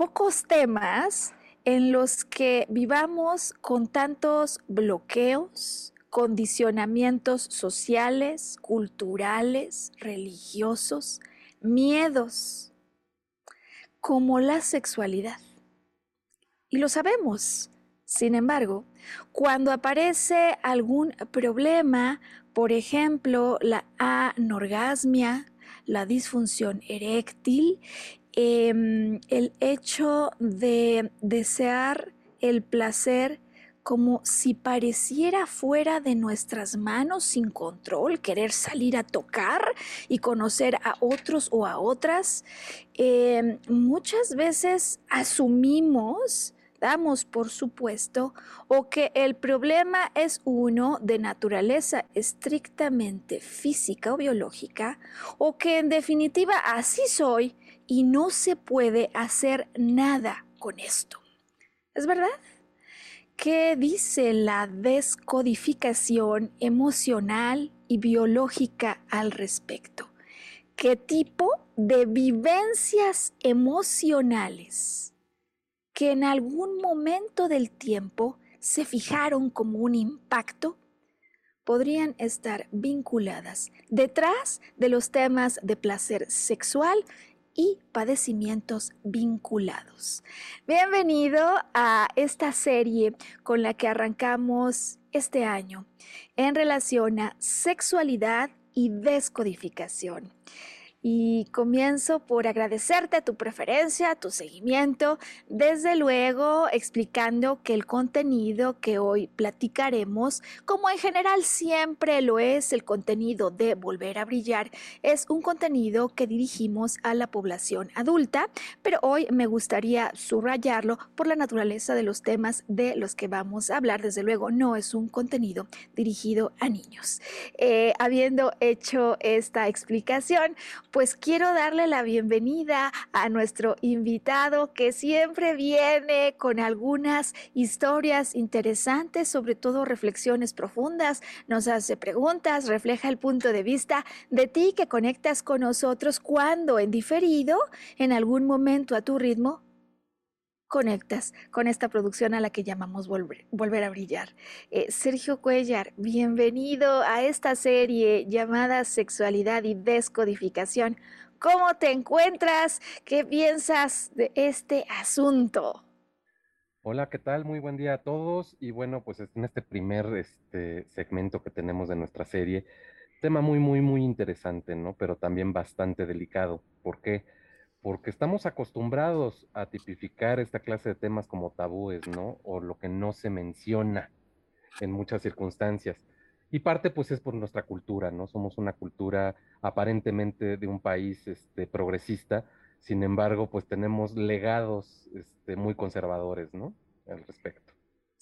Pocos temas en los que vivamos con tantos bloqueos, condicionamientos sociales, culturales, religiosos, miedos, como la sexualidad. Y lo sabemos. Sin embargo, cuando aparece algún problema, por ejemplo, la anorgasmia, la disfunción eréctil, Em, el hecho de desear el placer como si pareciera fuera de nuestras manos sin control, querer salir a tocar y conocer a otros o a otras. Em, muchas veces asumimos, damos por supuesto, o que el problema es uno de naturaleza estrictamente física o biológica, o que en definitiva así soy y no se puede hacer nada con esto. ¿Es verdad? ¿Qué dice la descodificación emocional y biológica al respecto? ¿Qué tipo de vivencias emocionales que en algún momento del tiempo se fijaron como un impacto podrían estar vinculadas detrás de los temas de placer sexual y padecimientos vinculados. Bienvenido a esta serie con la que arrancamos este año en relación a sexualidad y descodificación. Y comienzo por agradecerte tu preferencia, tu seguimiento, desde luego explicando que el contenido que hoy platicaremos, como en general siempre lo es el contenido de Volver a Brillar, es un contenido que dirigimos a la población adulta, pero hoy me gustaría subrayarlo por la naturaleza de los temas de los que vamos a hablar. Desde luego no es un contenido dirigido a niños. Eh, habiendo hecho esta explicación, pues quiero darle la bienvenida a nuestro invitado que siempre viene con algunas historias interesantes, sobre todo reflexiones profundas, nos hace preguntas, refleja el punto de vista de ti que conectas con nosotros cuando en diferido, en algún momento a tu ritmo, conectas con esta producción a la que llamamos Volver, a Brillar. Eh, Sergio Cuellar, bienvenido a esta serie llamada Sexualidad y Descodificación. ¿Cómo te encuentras? ¿Qué piensas de este asunto? Hola, ¿qué tal? Muy buen día a todos. Y bueno, pues en este primer este, segmento que tenemos de nuestra serie, tema muy, muy, muy interesante, ¿no? Pero también bastante delicado. ¿Por qué? Porque estamos acostumbrados a tipificar esta clase de temas como tabúes, ¿no? O lo que no se menciona en muchas circunstancias. Y parte pues es por nuestra cultura, ¿no? Somos una cultura aparentemente de un país este, progresista, sin embargo pues tenemos legados este, muy conservadores, ¿no? Al respecto.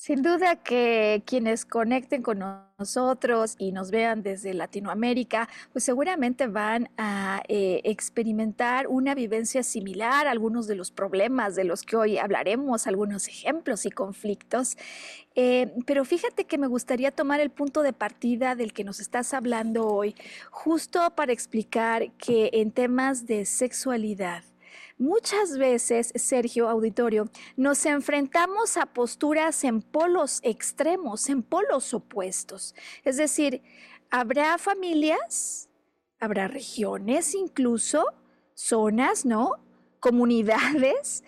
Sin duda que quienes conecten con nosotros y nos vean desde Latinoamérica, pues seguramente van a eh, experimentar una vivencia similar a algunos de los problemas de los que hoy hablaremos, algunos ejemplos y conflictos. Eh, pero fíjate que me gustaría tomar el punto de partida del que nos estás hablando hoy, justo para explicar que en temas de sexualidad, Muchas veces, Sergio Auditorio, nos enfrentamos a posturas en polos extremos, en polos opuestos. Es decir, habrá familias, habrá regiones incluso, zonas, ¿no? Comunidades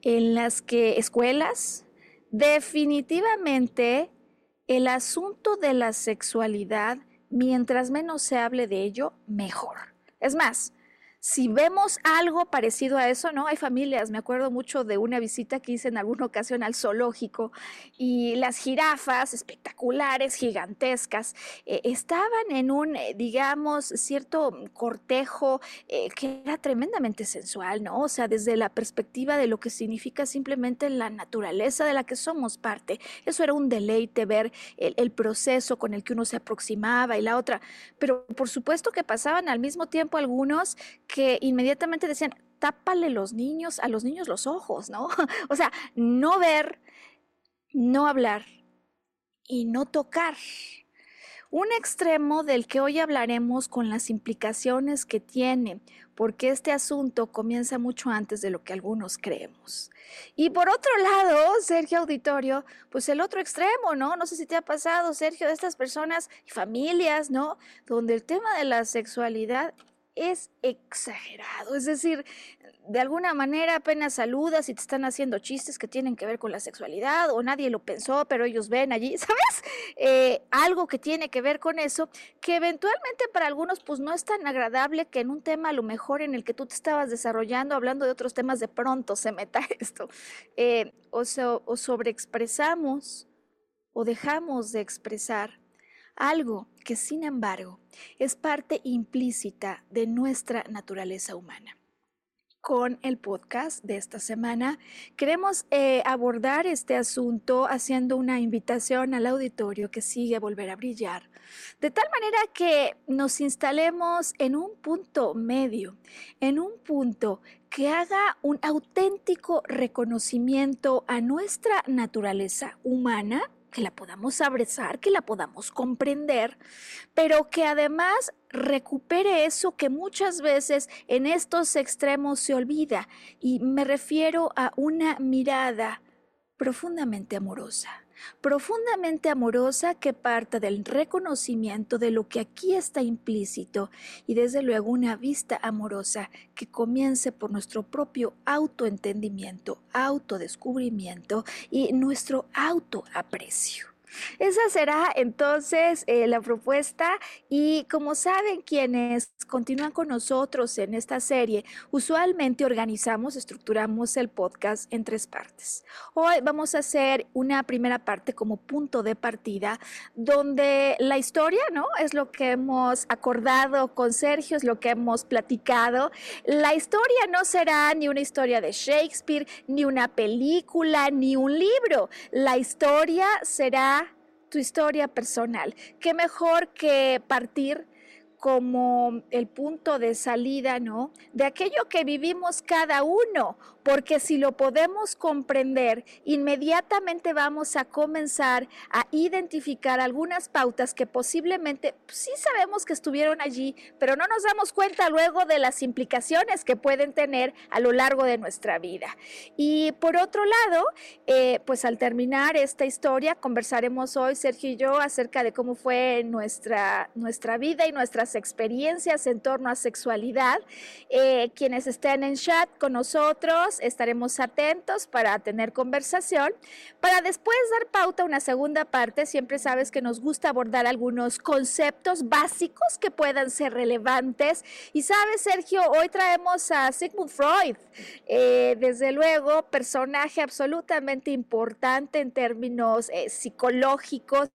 en las que escuelas, definitivamente el asunto de la sexualidad, mientras menos se hable de ello, mejor. Es más, si vemos algo parecido a eso, ¿no? Hay familias, me acuerdo mucho de una visita que hice en alguna ocasión al zoológico y las jirafas espectaculares, gigantescas, eh, estaban en un, eh, digamos, cierto cortejo eh, que era tremendamente sensual, ¿no? O sea, desde la perspectiva de lo que significa simplemente la naturaleza de la que somos parte. Eso era un deleite ver el, el proceso con el que uno se aproximaba y la otra. Pero por supuesto que pasaban al mismo tiempo algunos que inmediatamente decían, tápale los niños, a los niños los ojos, ¿no? o sea, no ver, no hablar y no tocar. Un extremo del que hoy hablaremos con las implicaciones que tiene, porque este asunto comienza mucho antes de lo que algunos creemos. Y por otro lado, Sergio Auditorio, pues el otro extremo, ¿no? No sé si te ha pasado, Sergio, de estas personas y familias, ¿no? Donde el tema de la sexualidad es exagerado. Es decir, de alguna manera apenas saludas y te están haciendo chistes que tienen que ver con la sexualidad o nadie lo pensó, pero ellos ven allí, ¿sabes? Eh, algo que tiene que ver con eso, que eventualmente para algunos pues no es tan agradable que en un tema a lo mejor en el que tú te estabas desarrollando, hablando de otros temas, de pronto se meta esto. Eh, o, o sobreexpresamos o dejamos de expresar algo que sin embargo es parte implícita de nuestra naturaleza humana. Con el podcast de esta semana queremos eh, abordar este asunto haciendo una invitación al auditorio que sigue a volver a brillar, de tal manera que nos instalemos en un punto medio, en un punto que haga un auténtico reconocimiento a nuestra naturaleza humana que la podamos abrazar, que la podamos comprender, pero que además recupere eso que muchas veces en estos extremos se olvida. Y me refiero a una mirada profundamente amorosa profundamente amorosa que parta del reconocimiento de lo que aquí está implícito y desde luego una vista amorosa que comience por nuestro propio autoentendimiento, autodescubrimiento y nuestro autoaprecio. Esa será entonces eh, la propuesta y como saben quienes continúan con nosotros en esta serie, usualmente organizamos, estructuramos el podcast en tres partes. Hoy vamos a hacer una primera parte como punto de partida donde la historia, ¿no? Es lo que hemos acordado con Sergio, es lo que hemos platicado. La historia no será ni una historia de Shakespeare, ni una película, ni un libro. La historia será tu historia personal. Qué mejor que partir como el punto de salida, ¿no? De aquello que vivimos cada uno, porque si lo podemos comprender, inmediatamente vamos a comenzar a identificar algunas pautas que posiblemente pues, sí sabemos que estuvieron allí, pero no nos damos cuenta luego de las implicaciones que pueden tener a lo largo de nuestra vida. Y por otro lado, eh, pues al terminar esta historia, conversaremos hoy, Sergio y yo, acerca de cómo fue nuestra, nuestra vida y nuestras experiencias en torno a sexualidad. Eh, quienes estén en chat con nosotros, estaremos atentos para tener conversación. Para después dar pauta a una segunda parte, siempre sabes que nos gusta abordar algunos conceptos básicos que puedan ser relevantes. Y sabes, Sergio, hoy traemos a Sigmund Freud, eh, desde luego, personaje absolutamente importante en términos eh, psicológicos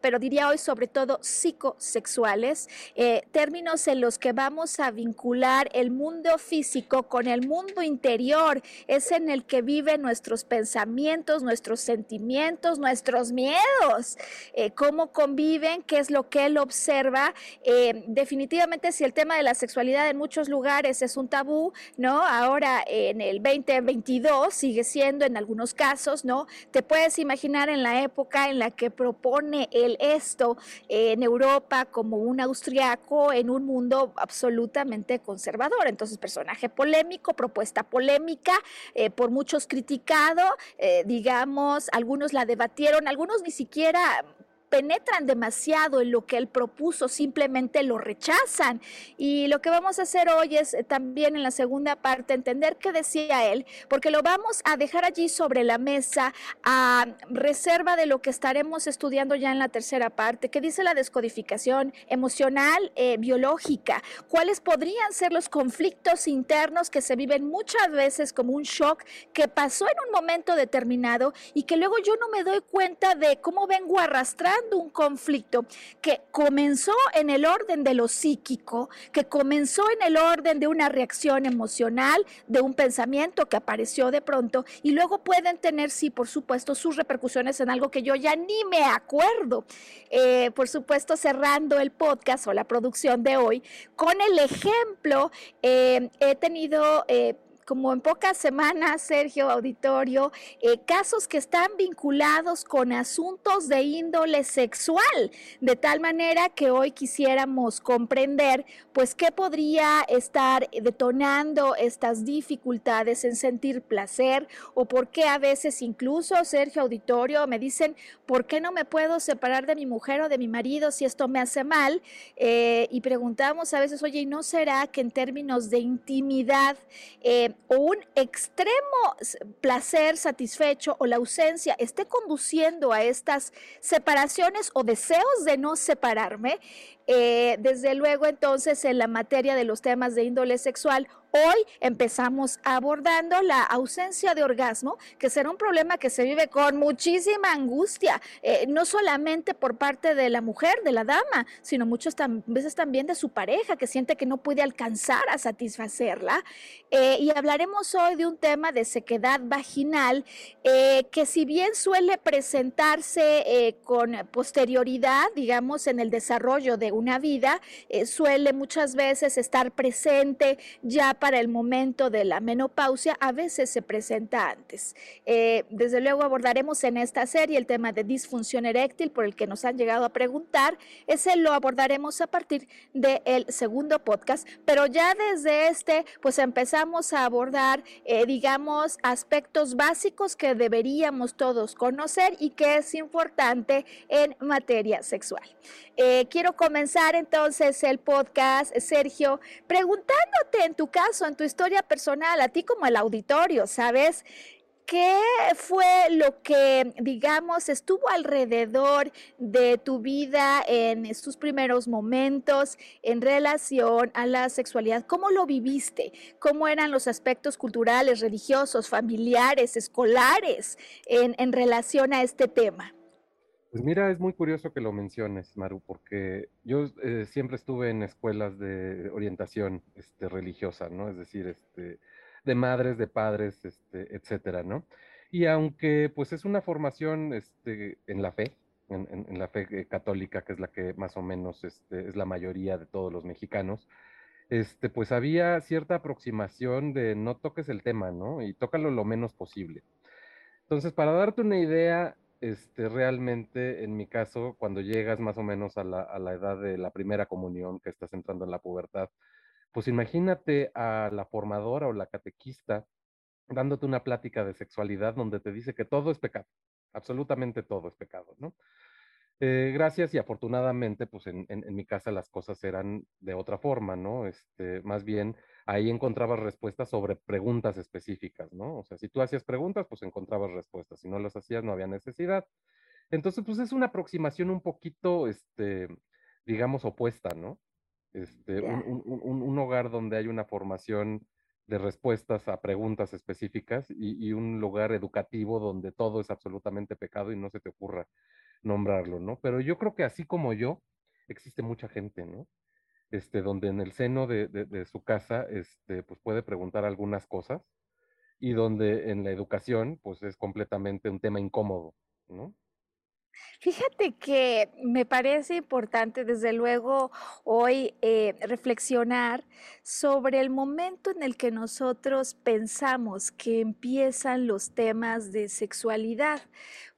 pero diría hoy sobre todo psicosexuales, eh, términos en los que vamos a vincular el mundo físico con el mundo interior, es en el que viven nuestros pensamientos, nuestros sentimientos, nuestros miedos, eh, cómo conviven, qué es lo que él observa. Eh, definitivamente si el tema de la sexualidad en muchos lugares es un tabú, ¿no? Ahora en el 2022 sigue siendo en algunos casos, ¿no? Te puedes imaginar en la época en la que propone él esto en Europa como un austriaco en un mundo absolutamente conservador. Entonces, personaje polémico, propuesta polémica, eh, por muchos criticado, eh, digamos, algunos la debatieron, algunos ni siquiera penetran demasiado en lo que él propuso, simplemente lo rechazan. Y lo que vamos a hacer hoy es eh, también en la segunda parte entender qué decía él, porque lo vamos a dejar allí sobre la mesa a reserva de lo que estaremos estudiando ya en la tercera parte, que dice la descodificación emocional eh, biológica, cuáles podrían ser los conflictos internos que se viven muchas veces como un shock que pasó en un momento determinado y que luego yo no me doy cuenta de cómo vengo un conflicto que comenzó en el orden de lo psíquico, que comenzó en el orden de una reacción emocional, de un pensamiento que apareció de pronto y luego pueden tener, sí, por supuesto, sus repercusiones en algo que yo ya ni me acuerdo. Eh, por supuesto, cerrando el podcast o la producción de hoy con el ejemplo, eh, he tenido... Eh, como en pocas semanas, Sergio Auditorio, eh, casos que están vinculados con asuntos de índole sexual, de tal manera que hoy quisiéramos comprender, pues, qué podría estar detonando estas dificultades en sentir placer o por qué a veces incluso, Sergio Auditorio, me dicen, ¿por qué no me puedo separar de mi mujer o de mi marido si esto me hace mal? Eh, y preguntamos a veces, oye, ¿y no será que en términos de intimidad, eh, o un extremo placer satisfecho o la ausencia esté conduciendo a estas separaciones o deseos de no separarme, eh, desde luego entonces en la materia de los temas de índole sexual, hoy empezamos abordando la ausencia de orgasmo, que será un problema que se vive con muchísima angustia, eh, no solamente por parte de la mujer, de la dama, sino muchas veces también de su pareja, que siente que no puede alcanzar a satisfacerla. Eh, y hablaremos hoy de un tema de sequedad vaginal, que si bien suele presentarse con posterioridad, digamos, en el desarrollo de una vida eh, suele muchas veces estar presente ya para el momento de la menopausia, a veces se presenta antes. Eh, desde luego abordaremos en esta serie el tema de disfunción eréctil por el que nos han llegado a preguntar. Ese lo abordaremos a partir del segundo podcast, pero ya desde este pues empezamos a abordar, eh, digamos, aspectos básicos que deberíamos todos conocer y que es importante en materia sexual. quiero comenzar entonces el podcast, Sergio, preguntándote en tu caso, en tu historia personal, a ti como el auditorio, ¿sabes? ¿Qué fue lo que, digamos, estuvo alrededor de tu vida en estos primeros momentos en relación a la sexualidad? ¿Cómo lo viviste? ¿Cómo eran los aspectos culturales, religiosos, familiares, escolares en, en relación a este tema? Pues mira, es muy curioso que lo menciones, Maru, porque yo eh, siempre estuve en escuelas de orientación este, religiosa, ¿no? Es decir, este, de madres, de padres, este, etcétera, ¿no? Y aunque pues es una formación este, en la fe, en, la fe eh, católica, que es la que más o menos es la mayoría de todos los mexicanos, este, pues había cierta aproximación de no toques el tema, ¿no? Y tócalo lo menos posible. Entonces, para darte una idea, este, realmente, en mi caso, cuando llegas más o menos a la, a la edad de la primera comunión, que estás entrando en la pubertad, pues imagínate a la formadora o la catequista dándote una plática de sexualidad donde te dice que todo es pecado, absolutamente todo es pecado, ¿no? Eh, gracias y afortunadamente, pues en, en, mi casa las cosas eran de otra forma, ¿no? Este, más bien ahí encontrabas respuestas sobre preguntas específicas, ¿no? O sea, si tú hacías preguntas, pues encontrabas respuestas. Si no las hacías, no había necesidad. Entonces, pues es una aproximación un poquito, este, digamos, opuesta, ¿no? Este, un, un, un, hogar donde hay una formación de respuestas a preguntas específicas y, un lugar educativo donde todo es absolutamente pecado y no se te ocurra nombrarlo, ¿no? Pero yo creo que así como yo, existe mucha gente, ¿no? Este, donde en el seno de, de su casa, este, pues puede preguntar algunas cosas y donde en la educación, pues es completamente un tema incómodo, ¿no? Fíjate que me parece importante, desde luego, hoy eh, reflexionar sobre el momento en el que nosotros pensamos que empiezan los temas de sexualidad,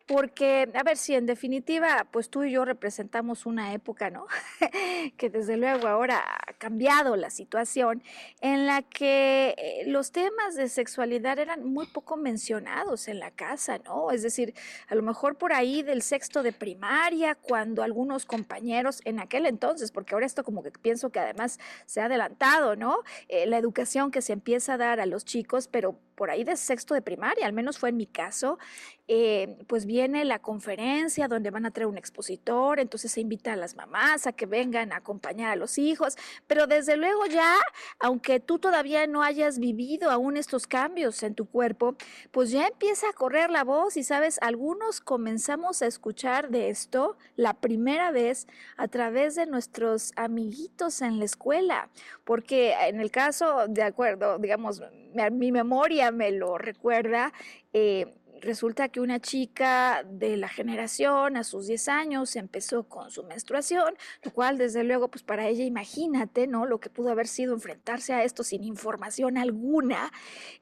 porque, a ver, si en definitiva, pues tú y yo representamos una época, ¿no? que desde luego ahora ha cambiado la situación, en la que eh, los temas de sexualidad eran muy poco mencionados en la casa, ¿no? Es decir, a lo mejor por ahí del sexto de primaria, cuando algunos compañeros en aquel entonces, porque ahora esto como que pienso que además se ha adelantado, ¿no? Eh, la educación que se empieza a dar a los chicos, pero por ahí de sexto de primaria, al menos fue en mi caso, eh, pues viene la conferencia donde van a traer un expositor, entonces se invita a las mamás a que vengan a acompañar a los hijos, pero desde luego ya, aunque tú todavía no hayas vivido aún estos cambios en tu cuerpo, pues ya empieza a correr la voz y sabes, algunos comenzamos a escuchar de esto la primera vez a través de nuestros amiguitos en la escuela, porque en el caso, de acuerdo, digamos, mi memoria me lo recuerda, eh, resulta que una chica de la generación a sus 10 años empezó con su menstruación, lo cual desde luego pues para ella imagínate, ¿no? Lo que pudo haber sido enfrentarse a esto sin información alguna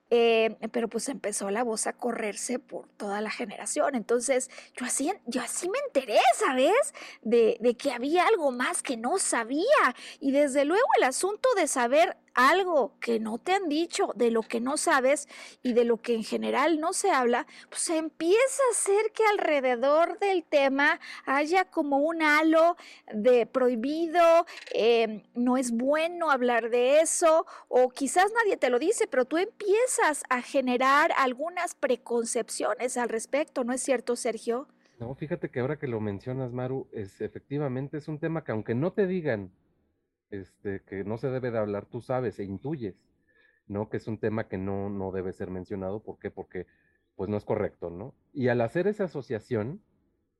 eh, pero pues empezó la voz a correrse por toda la generación. Entonces, yo así, yo así me enteré, ¿sabes? De, de que había algo más que no sabía. Y desde luego el asunto de saber algo que no te han dicho, de lo que no sabes y de lo que en general no se habla, pues empieza a hacer que alrededor del tema haya como un halo de prohibido, eh, no es bueno hablar de eso, o quizás nadie te lo dice, pero tú empiezas a generar algunas preconcepciones al respecto, ¿no es cierto, Sergio? No, fíjate que ahora que lo mencionas, Maru, es efectivamente es un tema que aunque no te digan este, que no se debe de hablar, tú sabes e intuyes, ¿no? Que es un tema que no, no debe ser mencionado. ¿Por qué? Porque pues no es correcto, ¿no? Y al hacer esa asociación,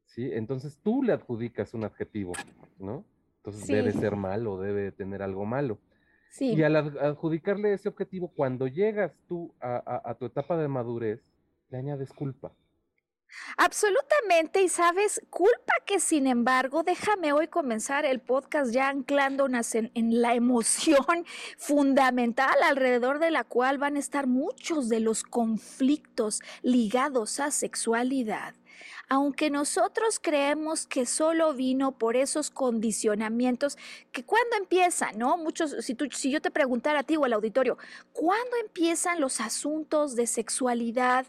¿sí? Entonces tú le adjudicas un adjetivo, ¿no? Entonces debe ser malo, debe tener algo malo. Y al adjudicarle ese objetivo, cuando llegas tú a, tu etapa de madurez, le añades culpa. Absolutamente, y sabes, culpa que sin embargo, déjame hoy comenzar el podcast ya anclándonos en, en, la emoción fundamental alrededor de la cual van a estar muchos de los conflictos ligados a sexualidad aunque nosotros creemos que solo vino por esos condicionamientos que cuando empiezan, ¿no? Muchos, si, tú, si yo te preguntara a ti o al auditorio, ¿cuándo empiezan los asuntos de sexualidad?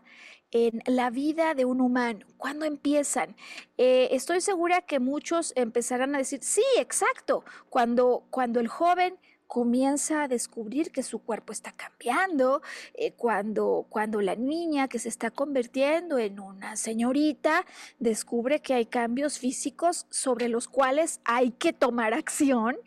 En la vida de un humano? ¿Cuándo empiezan? Eh, estoy segura que muchos empezarán a decir, sí, exacto, cuando, cuando el joven comienza a descubrir que su cuerpo está cambiando, eh, cuando, cuando la niña que se está convirtiendo en una señorita descubre que hay cambios físicos sobre los cuales hay que tomar acción.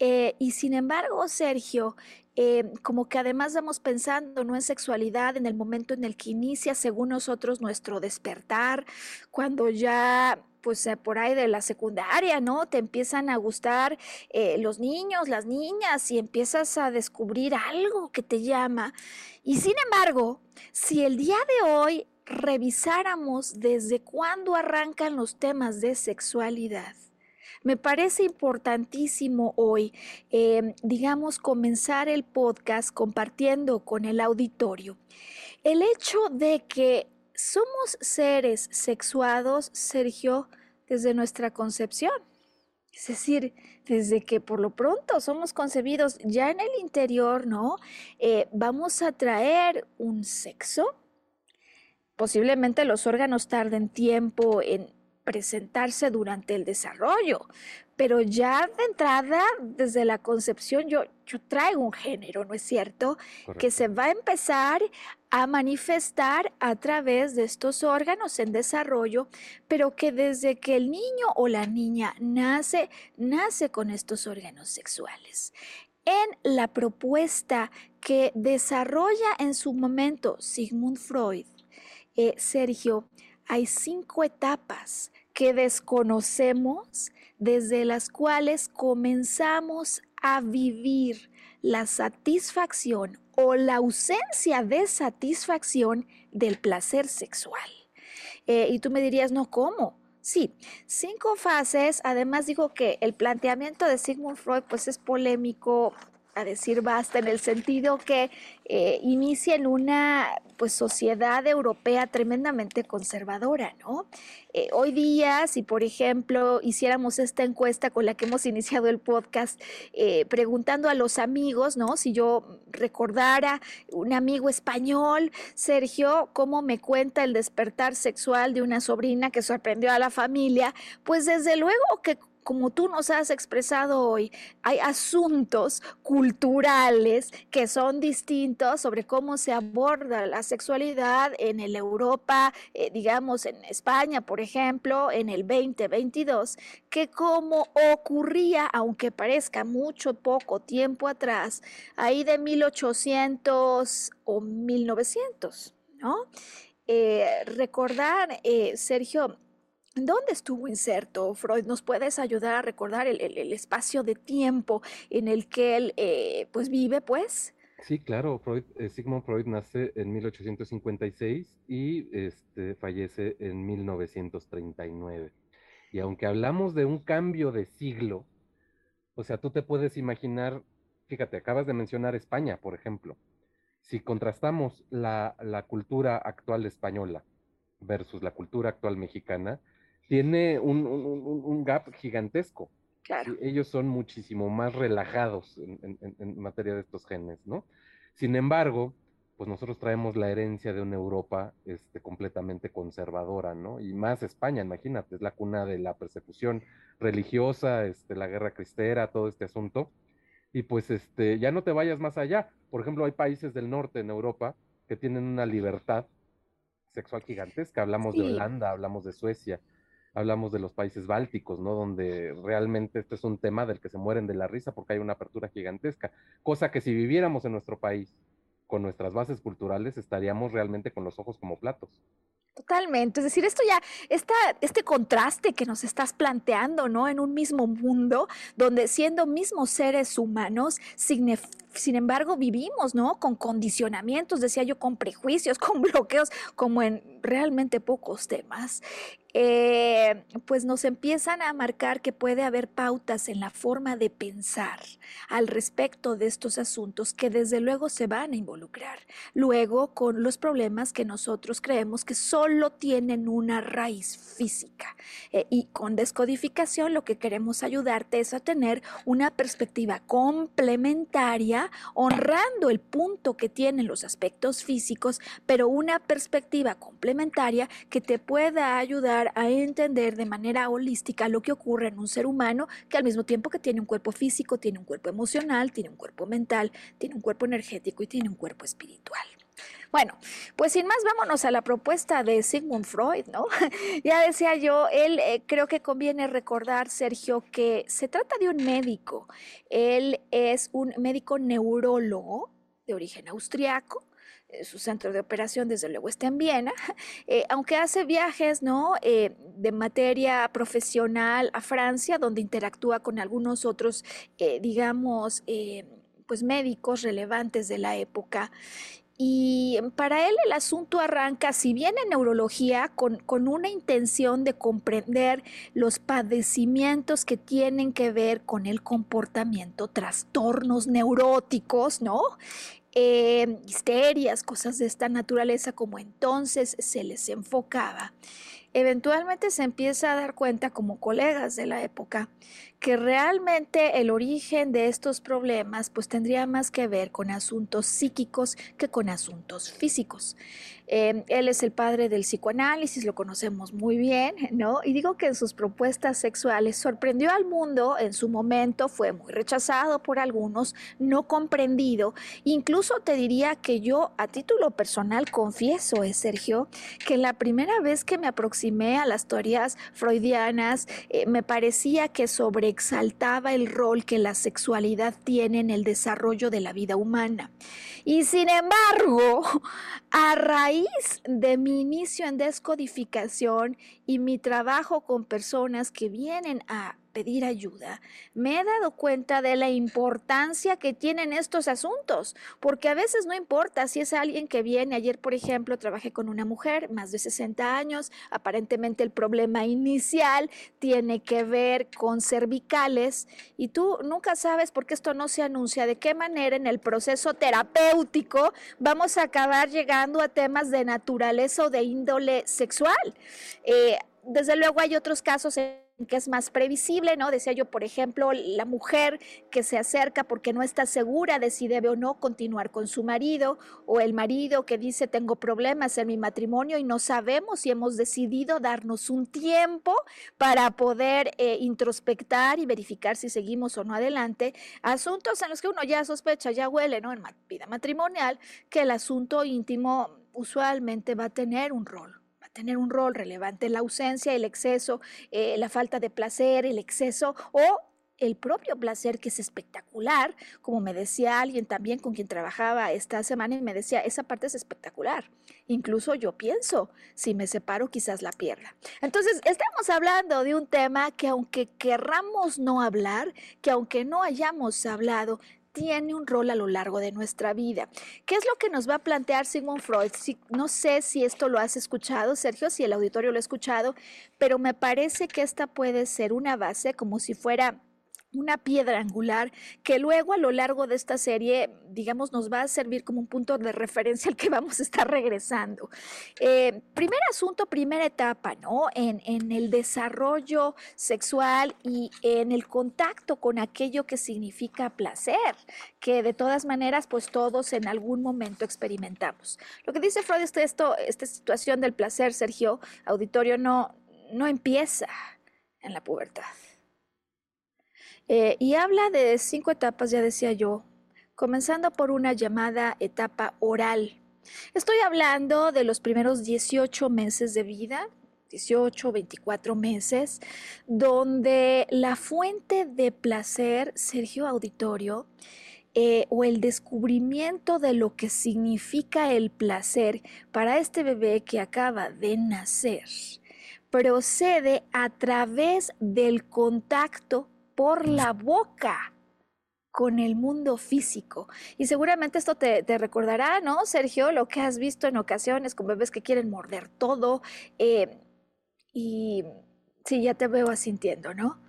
Eh, y sin embargo, Sergio, eh, como que además vamos pensando no en sexualidad en el momento en el que inicia, según nosotros, nuestro despertar, cuando ya pues eh, por ahí de la secundaria, ¿no? Te empiezan a gustar eh, los niños, las niñas y empiezas a descubrir algo que te llama. Y sin embargo, si el día de hoy revisáramos desde cuándo arrancan los temas de sexualidad, me parece importantísimo hoy, em, digamos, comenzar el podcast compartiendo con el auditorio el hecho de que somos seres sexuados, Sergio, desde nuestra concepción. Es decir, desde que por lo pronto somos concebidos ya en el interior, ¿no? Eh, vamos a traer un sexo. Posiblemente los órganos tarden tiempo en presentarse durante el desarrollo, pero ya de entrada, desde la concepción, yo, yo traigo un género, ¿no es cierto? Que se va a empezar a manifestar a través de estos órganos en desarrollo, pero que desde que el niño o la niña nace, nace con estos órganos sexuales. en la propuesta que desarrolla en su momento Sigmund Freud, eh, Sergio, hay cinco etapas que desconocemos desde las cuales comenzamos a vivir la satisfacción o la ausencia de satisfacción del placer sexual. Eh, y tú me dirías, no, ¿cómo? Sí, cinco fases. Además digo que el planteamiento de Sigmund Freud pues es polémico, a decir basta, en el sentido que eh, inicia en una pues, sociedad europea tremendamente conservadora, ¿no? Eh, hoy día, si por ejemplo hiciéramos esta encuesta con la que hemos iniciado el podcast, eh, preguntando a los amigos, ¿no? Si yo recordara un amigo español, Sergio, cómo me cuenta el despertar sexual de una sobrina que sorprendió a la familia, pues desde luego que como tú nos has expresado hoy, hay asuntos culturales que son distintos sobre cómo se aborda la sexualidad en el Europa, eh, digamos en España, por ejemplo, en el 2022, que como ocurría, aunque parezca mucho poco tiempo atrás, ahí de 1800 o 1900, ¿no? Eh, recordar, eh, Sergio, ¿Dónde estuvo inserto Freud? ¿Nos puedes ayudar a recordar el, espacio de tiempo en el que él eh, pues vive, pues? Sí, claro, Freud, eh, Sigmund Freud nace en 1856 y este, fallece en 1939. Y aunque hablamos de un cambio de siglo, o sea, tú te puedes imaginar, fíjate, acabas de mencionar España, por ejemplo. Si contrastamos la, la cultura actual española versus la cultura actual mexicana, tiene un, gap gigantesco. Ellos son muchísimo más relajados en, materia de estos genes, ¿no? Sin embargo, pues nosotros traemos la herencia de una Europa este, completamente conservadora, ¿no? Y más España, imagínate, es la cuna de la persecución religiosa, este, la guerra cristera, todo este asunto. Y pues este, ya no te vayas más allá. Por ejemplo, hay países del norte en Europa que tienen una libertad sexual gigantesca. Hablamos de Holanda, hablamos de Suecia, hablamos de los países bálticos, ¿no? Donde realmente este es un tema del que se mueren de la risa porque hay una apertura gigantesca, cosa que si viviéramos en nuestro país con nuestras bases culturales estaríamos realmente con los ojos como platos. Totalmente. Es decir, esto ya, esta, este contraste que nos estás planteando, ¿no? En un mismo mundo, donde siendo mismos seres humanos, sin embargo, vivimos, ¿no? Con condicionamientos, decía yo, con prejuicios, con bloqueos, como en realmente pocos temas. Eh, pues nos empiezan a marcar que puede haber pautas en la forma de pensar al respecto de estos asuntos que desde luego se van a involucrar. Luego con los problemas que nosotros creemos que solo tienen una raíz física. Eh, y con descodificación lo que queremos ayudarte es a tener una perspectiva complementaria, honrando el punto que tienen los aspectos físicos, pero una perspectiva complementaria que te pueda ayudar a entender de manera holística lo que ocurre en un ser humano que al mismo tiempo que tiene un cuerpo físico, tiene un cuerpo emocional, tiene un cuerpo mental, tiene un cuerpo energético y tiene un cuerpo espiritual. Bueno, pues sin más, vámonos a la propuesta de Sigmund Freud, ¿no? ya decía yo, él eh, creo que conviene recordar, Sergio, que se trata de un médico. Él es un médico neurólogo de origen austriaco, su centro de operación desde luego está en Viena, eh, aunque hace viajes ¿no? Eh, de materia profesional a Francia, donde interactúa con algunos otros, digamos, pues médicos relevantes de la época. Y para él el asunto arranca, si bien en neurología, con, con, una intención de comprender los padecimientos que tienen que ver con el comportamiento, trastornos neuróticos, ¿no? Eh, histerias, cosas de esta naturaleza, como entonces se les enfocaba, eventualmente se empieza a dar cuenta como colegas de la época que realmente el origen de estos problemas pues tendría más que ver con asuntos psíquicos que con asuntos físicos. Em, él es el padre del psicoanálisis, lo conocemos muy bien, ¿no? Y digo que en sus propuestas sexuales sorprendió al mundo en su momento, fue muy rechazado por algunos, no comprendido, Incluso te diría que yo a título personal confieso, eh, Sergio, que la primera vez que me aproximé a las teorías freudianas eh, me parecía que sobreexaltaba el rol que la sexualidad tiene en el desarrollo de la vida humana. Y sin embargo, a raíz de mi inicio en descodificación y mi trabajo con personas que vienen a pedir ayuda, me he dado cuenta de la importancia que tienen estos asuntos, porque a veces no importa si es alguien que viene, ayer por ejemplo trabajé con una mujer, más de 60 años, aparentemente el problema inicial tiene que ver con cervicales y tú nunca sabes por qué esto no se anuncia, de qué manera en el proceso terapéutico vamos a acabar llegando a temas de naturaleza o de índole sexual. Eh, desde luego hay otros casos en que es más previsible, ¿no? Decía yo, por ejemplo, la mujer que se acerca porque no está segura de si debe o no continuar con su marido, o el marido que dice tengo problemas en mi matrimonio y no sabemos si hemos decidido darnos un tiempo para poder eh, introspectar y verificar si seguimos o no adelante. Asuntos en los que uno ya sospecha, ya huele, ¿no? En vida matrimonial, que el asunto íntimo usualmente va a tener un rol tener un rol relevante la ausencia, el exceso, eh, la falta de placer, el exceso o el propio placer que es espectacular, como me decía alguien también con quien trabajaba esta semana y me decía, esa parte es espectacular. Incluso yo pienso, si me separo quizás la pierda. Entonces, estamos hablando de un tema que aunque querramos no hablar, que aunque no hayamos hablado, tiene un rol a lo largo de nuestra vida. ¿Qué es lo que nos va a plantear Sigmund Freud? no sé si esto lo has escuchado, Sergio, si el auditorio lo ha escuchado, pero me parece que esta puede ser una base como si fuera una piedra angular que luego a lo largo de esta serie, digamos, nos va a servir como un punto de referencia al que vamos a estar regresando. Eh, primer asunto, primera etapa, ¿no? En, en, el desarrollo sexual y en el contacto con aquello que significa placer, que de todas maneras, pues todos en algún momento experimentamos. Lo que dice Freud es que esto, esta situación del placer, Sergio, auditorio, no, no empieza en la pubertad eh, y habla de cinco etapas, ya decía yo, comenzando por una llamada etapa oral. Estoy hablando de los primeros 18 meses de vida, 18, 24 meses, donde la fuente de placer, Sergio Auditorio, eh, o el descubrimiento de lo que significa el placer para este bebé que acaba de nacer, procede a través del contacto por la boca con el mundo físico. Y seguramente esto te, recordará, ¿no, Sergio? Lo que has visto en ocasiones con bebés que quieren morder todo. Eh, y sí, ya te veo asintiendo, ¿no?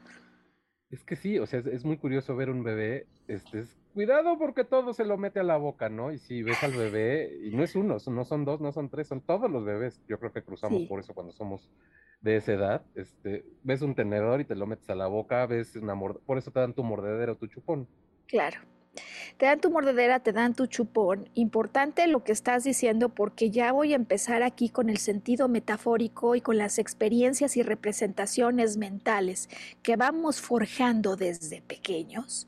Es que sí, o sea, es, muy curioso ver un bebé, este, cuidado porque todo se lo mete a la boca, ¿no? Y si ves al bebé, y no es uno, no son dos, no son tres, son todos los bebés, yo creo que cruzamos por eso cuando somos de esa edad, este, ves un tenedor y te lo metes a la boca, ves una por eso te dan tu mordedera o tu chupón. Claro. Te dan tu mordedera, te dan tu chupón. Importante lo que estás diciendo porque ya voy a empezar aquí con el sentido metafórico y con las experiencias y representaciones mentales que vamos forjando desde pequeños.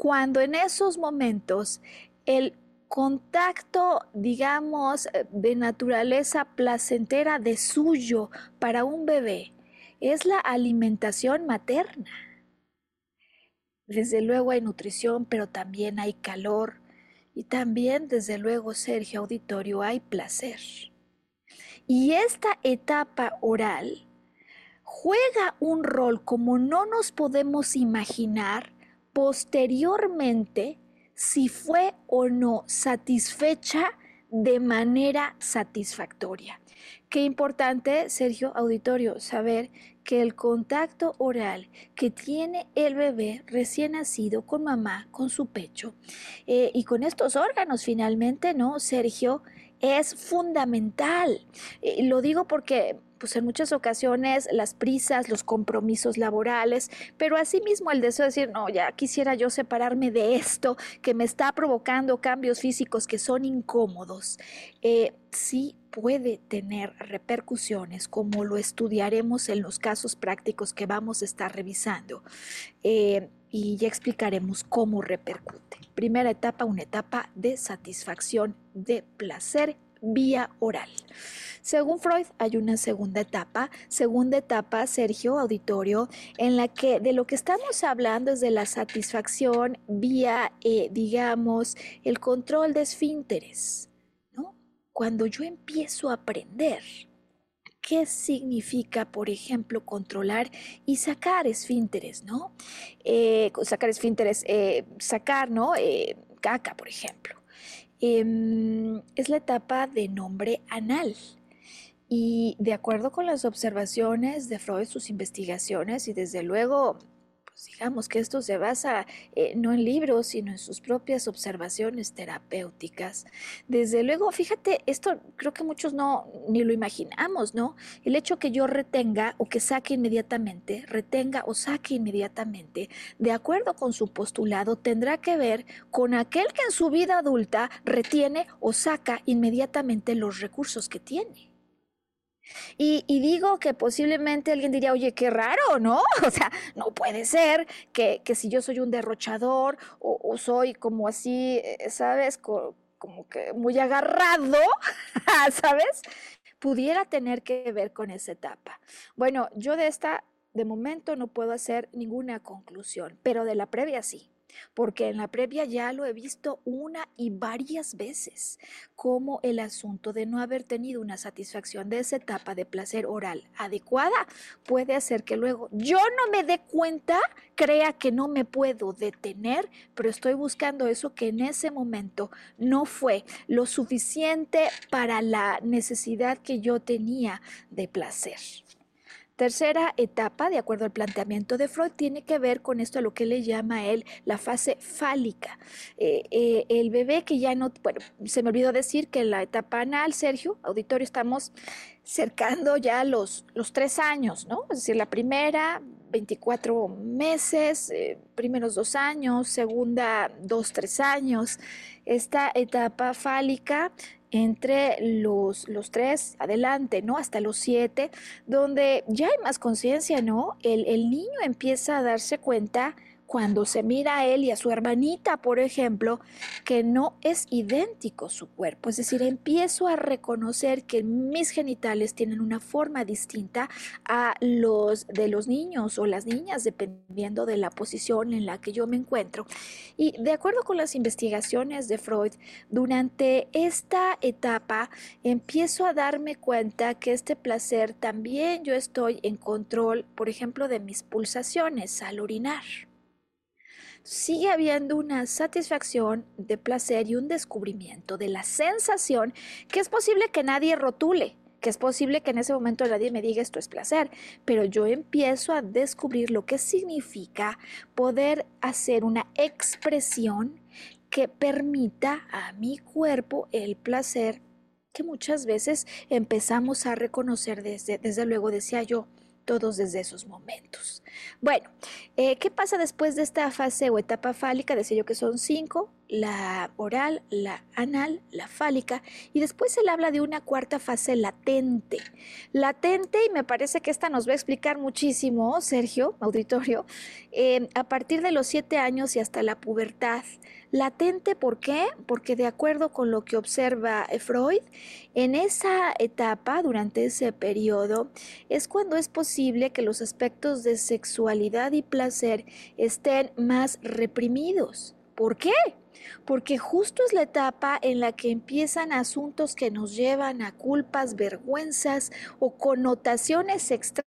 Cuando en esos momentos el contacto, digamos, eh, de naturaleza placentera de suyo para un bebé es la alimentación materna. Desde luego hay nutrición, pero también hay calor y también, desde luego, Sergio Auditorio, hay placer. Y esta etapa oral juega un rol como no nos podemos imaginar posteriormente si fue o no satisfecha de manera satisfactoria. Qué importante, Sergio Auditorio, saber que el contacto oral que tiene el bebé recién nacido con mamá, con su pecho eh, y con estos órganos finalmente, ¿no, Sergio? Es fundamental. Eh, lo digo porque pues en muchas ocasiones las prisas, los compromisos laborales, pero asimismo el deseo de decir, no, ya quisiera yo separarme de esto que me está provocando cambios físicos que son incómodos, eh, sí puede tener repercusiones, como lo estudiaremos en los casos prácticos que vamos a estar revisando. Eh, y ya explicaremos cómo repercute. Primera etapa, una etapa de satisfacción, de placer vía oral. Según Freud, hay una segunda etapa, segunda etapa, Sergio Auditorio, en la que de lo que estamos hablando es de la satisfacción vía, eh, digamos, el control de esfínteres, ¿no? Cuando yo empiezo a aprender qué significa, por ejemplo, controlar y sacar esfínteres, ¿no? Eh, sacar esfínteres, eh, sacar, ¿no? caca, por ejemplo. Em, es la etapa de nombre anal. Y de acuerdo con las observaciones de Freud, sus investigaciones, y desde luego, digamos que esto se basa eh, no en libros, sino en sus propias observaciones terapéuticas. Desde luego, fíjate, esto creo que muchos no ni lo imaginamos, ¿no? El hecho que yo retenga o que saque inmediatamente, retenga o saque inmediatamente, de acuerdo con su postulado, tendrá que ver con aquel que en su vida adulta retiene o saca inmediatamente los recursos que tiene. Y, digo que posiblemente alguien diría, oye, qué raro, ¿no? O sea, no puede ser que, si yo soy un derrochador o, soy como así, eh, ¿sabes? como que muy agarrado, ¿sabes? Pudiera tener que ver con esa etapa. Bueno, yo de esta, de momento no puedo hacer ninguna conclusión, pero de la previa sí porque en la previa ya lo he visto una y varias veces, como el asunto de no haber tenido una satisfacción de esa etapa de placer oral adecuada puede hacer que luego yo no me dé cuenta, crea que no me puedo detener, pero estoy buscando eso que en ese momento no fue lo suficiente para la necesidad que yo tenía de placer. Tercera etapa, de acuerdo al planteamiento de Freud, tiene que ver con esto a lo que le llama él la fase fálica. Eh, eh, el bebé que ya no, bueno, se me olvidó decir que en la etapa anal, Sergio, auditorio, estamos cercando ya los, los tres años, ¿no? Es decir, la primera, 24 meses, eh, primeros dos años, segunda, dos, tres años. Esta etapa fálica entre los, los tres, adelante, ¿no? Hasta los siete, donde ya hay más conciencia, ¿no? El, el niño empieza a darse cuenta cuando se mira a él y a su hermanita, por ejemplo, que no es idéntico su cuerpo. Es decir, empiezo a reconocer que mis genitales tienen una forma distinta a los de los niños o las niñas, dependiendo de la posición en la que yo me encuentro. Y de acuerdo con las investigaciones de Freud, durante esta etapa empiezo a darme cuenta que este placer también yo estoy en control, por ejemplo, de mis pulsaciones al orinar sigue habiendo una satisfacción de placer y un descubrimiento de la sensación que es posible que nadie rotule, que es posible que en ese momento nadie me diga esto es placer, pero yo empiezo a descubrir lo que significa poder hacer una expresión que permita a mi cuerpo el placer que muchas veces empezamos a reconocer desde, desde luego, decía yo, todos desde esos momentos. Bueno, eh, ¿qué pasa después de esta fase o etapa fálica? Decía yo que son cinco, la oral, la anal, la fálica, y después él habla de una cuarta fase latente. Latente, y me parece que esta nos va a explicar muchísimo, Sergio, auditorio, eh, a partir de los siete años y hasta la pubertad. Latente, ¿por qué? Porque de acuerdo con lo que observa eh, Freud, en esa etapa, durante ese periodo, es cuando es posible que los aspectos de sexualidad y placer estén más reprimidos. ¿Por qué? Porque justo es la etapa en la que empiezan asuntos que nos llevan a culpas, vergüenzas o connotaciones extrañas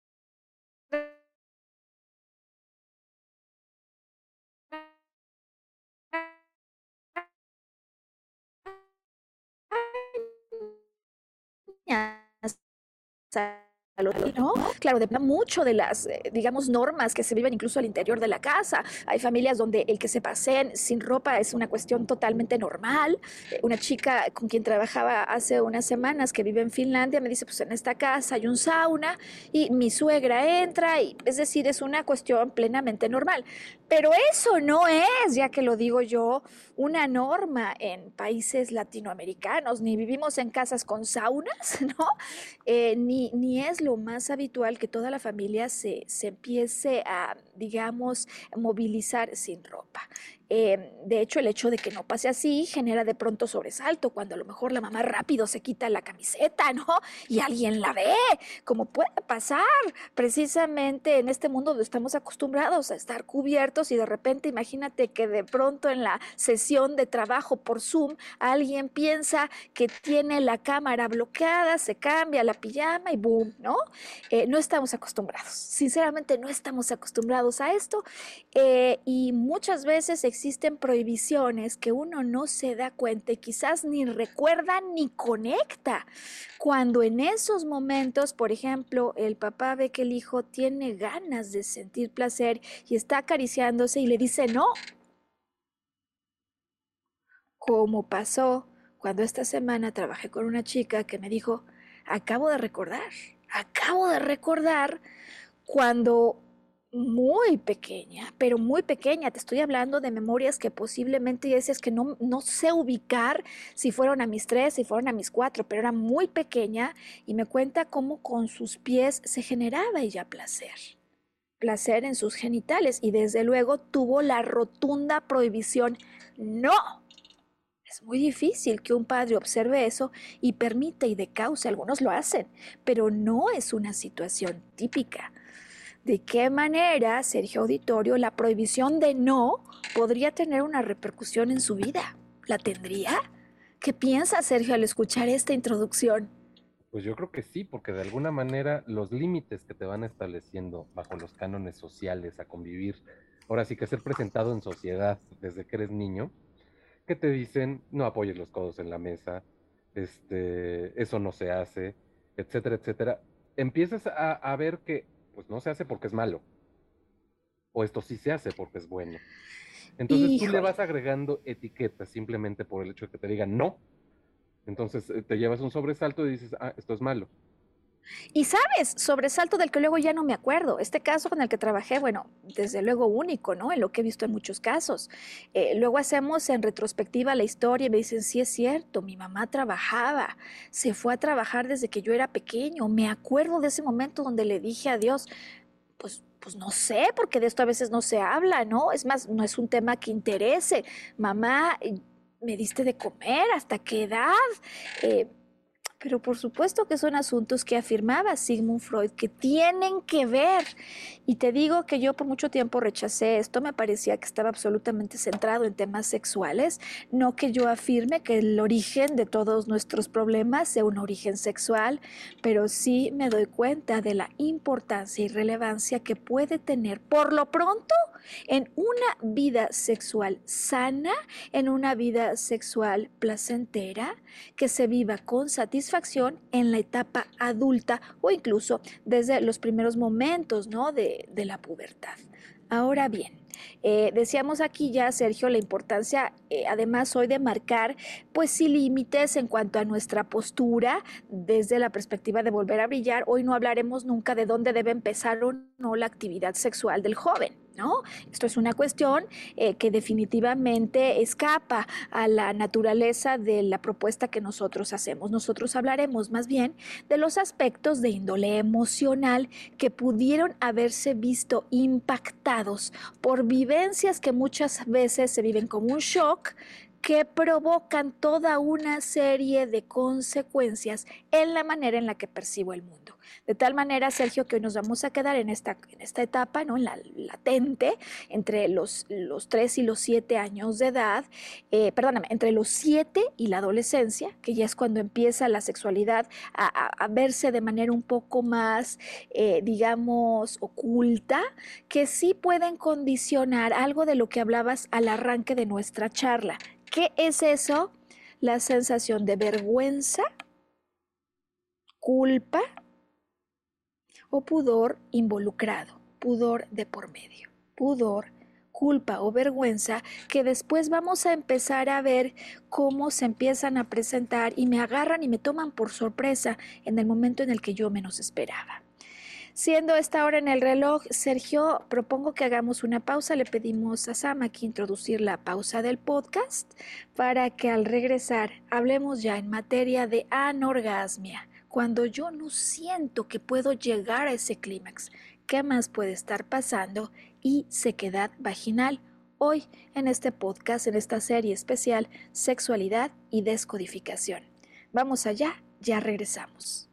¿no? Claro, depende mucho de las, eh, digamos, normas que se viven incluso al interior de la casa. Hay familias donde el que se pasen sin ropa es una cuestión totalmente normal. Eh, una chica con quien trabajaba hace unas semanas que vive en Finlandia me dice, pues en esta casa hay un sauna y mi suegra entra, y es decir, es una cuestión plenamente normal. Pero eso no es, ya que lo digo yo, una norma en países latinoamericanos, ni vivimos en casas con saunas, ¿no? Eh, ni, ni es más habitual que toda la familia se, se empiece a, digamos, movilizar sin ropa. Eh, de hecho, el hecho de que no pase así genera de pronto sobresalto, cuando a lo mejor la mamá rápido se quita la camiseta, ¿no? Y alguien la ve, como puede pasar precisamente en este mundo donde estamos acostumbrados a estar cubiertos y de repente imagínate que de pronto en la sesión de trabajo por Zoom alguien piensa que tiene la cámara bloqueada, se cambia la pijama y boom, ¿no? Eh, no estamos acostumbrados, sinceramente no estamos acostumbrados a esto eh, y muchas veces existe existen prohibiciones que uno no se da cuenta y quizás ni recuerda ni conecta. Cuando en esos momentos, por ejemplo, el papá ve que el hijo tiene ganas de sentir placer y está acariciándose y le dice no. Como pasó cuando esta semana trabajé con una chica que me dijo, acabo de recordar, acabo de recordar cuando muy pequeña, pero muy pequeña. Te estoy hablando de memorias que posiblemente dices que no, no sé ubicar si fueron a mis tres, si fueron a mis cuatro, pero era muy pequeña y me cuenta cómo con sus pies se generaba ella placer. Placer en sus genitales y desde luego tuvo la rotunda prohibición, no. Es muy difícil que un padre observe eso y permite y de causa, algunos lo hacen, pero no es una situación típica de qué manera, Sergio Auditorio, la prohibición de no podría tener una repercusión en su vida. ¿La tendría? ¿Qué piensa Sergio al escuchar esta introducción? Pues yo creo que sí, porque de alguna manera los límites que te van estableciendo bajo los cánones sociales a convivir, ahora sí que ser presentado en sociedad desde que eres niño, que te dicen no apoyes los codos en la mesa, este, eso no se hace, etcétera, etcétera, empiezas a, a ver que pues no se hace porque es malo. O esto sí se hace porque es bueno. Entonces tú le vas agregando etiquetas simplemente por el hecho de que te digan no. Entonces eh, te llevas un sobresalto y dices, ah, esto es malo. Y sabes, sobresalto del que luego ya no me acuerdo. Este caso con el que trabajé, bueno, desde luego único, ¿no? En lo que he visto en muchos casos. Eh, luego hacemos en retrospectiva la historia y me dicen, sí es cierto, mi mamá trabajaba, se fue a trabajar desde que yo era pequeño. Me acuerdo de ese momento donde le dije a Dios, pues pues no sé, porque de esto a veces no se habla, ¿no? Es más, no es un tema que interese. Mamá, eh, me diste de comer, ¿hasta qué edad? Eh, pero por supuesto que son asuntos que afirmaba Sigmund Freud que tienen que ver. Y te digo que yo por mucho tiempo rechacé esto, me parecía que estaba absolutamente centrado en temas sexuales, no que yo afirme que el origen de todos nuestros problemas sea un origen sexual, pero sí me doy cuenta de la importancia y relevancia que puede tener por lo pronto en una vida sexual sana, en una vida sexual placentera, que se viva con satisfacción en la etapa adulta o incluso desde los primeros momentos de la pubertad. Ahora bien, eh, decíamos aquí ya, Sergio, la importancia, eh, además hoy de marcar, pues sí, límites en cuanto a nuestra postura desde la perspectiva de volver a brillar. Hoy no hablaremos nunca de dónde debe empezar o no la actividad sexual del joven. ¿No? Esto es una cuestión eh, que definitivamente escapa a la naturaleza de la propuesta que nosotros hacemos. Nosotros hablaremos más bien de los aspectos de índole emocional que pudieron haberse visto impactados por vivencias que muchas veces se viven como un shock que provocan toda una serie de consecuencias en la manera en la que percibo el mundo. De tal manera, Sergio, que hoy nos vamos a quedar en esta, en esta etapa, ¿no? en la latente, entre los, los 3 y los 7 años de edad, eh, perdóname, entre los 7 y la adolescencia, que ya es cuando empieza la sexualidad a, verse de manera un poco más, eh, digamos, oculta, que sí pueden condicionar algo de lo que hablabas al arranque de nuestra charla. ¿Qué es eso? La sensación de vergüenza, culpa, o pudor involucrado, pudor de por medio, pudor, culpa o vergüenza que después vamos a empezar a ver cómo se empiezan a presentar y me agarran y me toman por sorpresa en el momento en el que yo menos esperaba. Siendo esta hora en el reloj, Sergio, propongo que hagamos una pausa. Le pedimos a Sam aquí introducir la pausa del podcast para que al regresar hablemos ya en materia de anorgasmia cuando yo no siento que puedo llegar a ese clímax. ¿Qué más puede estar pasando? Y sequedad vaginal. Hoy en este podcast, en esta serie especial, sexualidad y descodificación. Vamos allá, ya regresamos.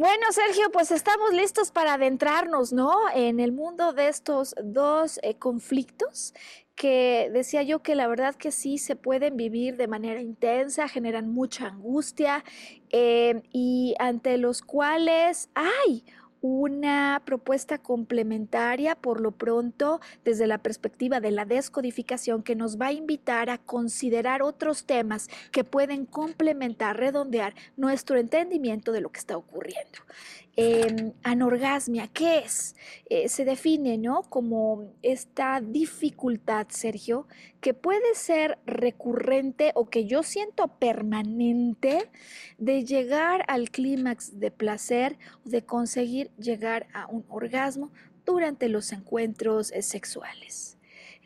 Bueno, Sergio, pues estamos listos para adentrarnos, ¿no? En el mundo de estos dos eh, conflictos que decía yo que la verdad que sí se pueden vivir de manera intensa, generan mucha angustia eh, y ante los cuales hay una propuesta complementaria por lo pronto desde la perspectiva de la descodificación que nos va a invitar a considerar otros temas que pueden complementar, redondear nuestro entendimiento de lo que está ocurriendo. Eh, anorgasmia, ¿qué es? Eh, se define ¿no? como esta dificultad, Sergio, que puede ser recurrente o que yo siento permanente de llegar al clímax de placer de conseguir llegar a un orgasmo durante los encuentros eh, sexuales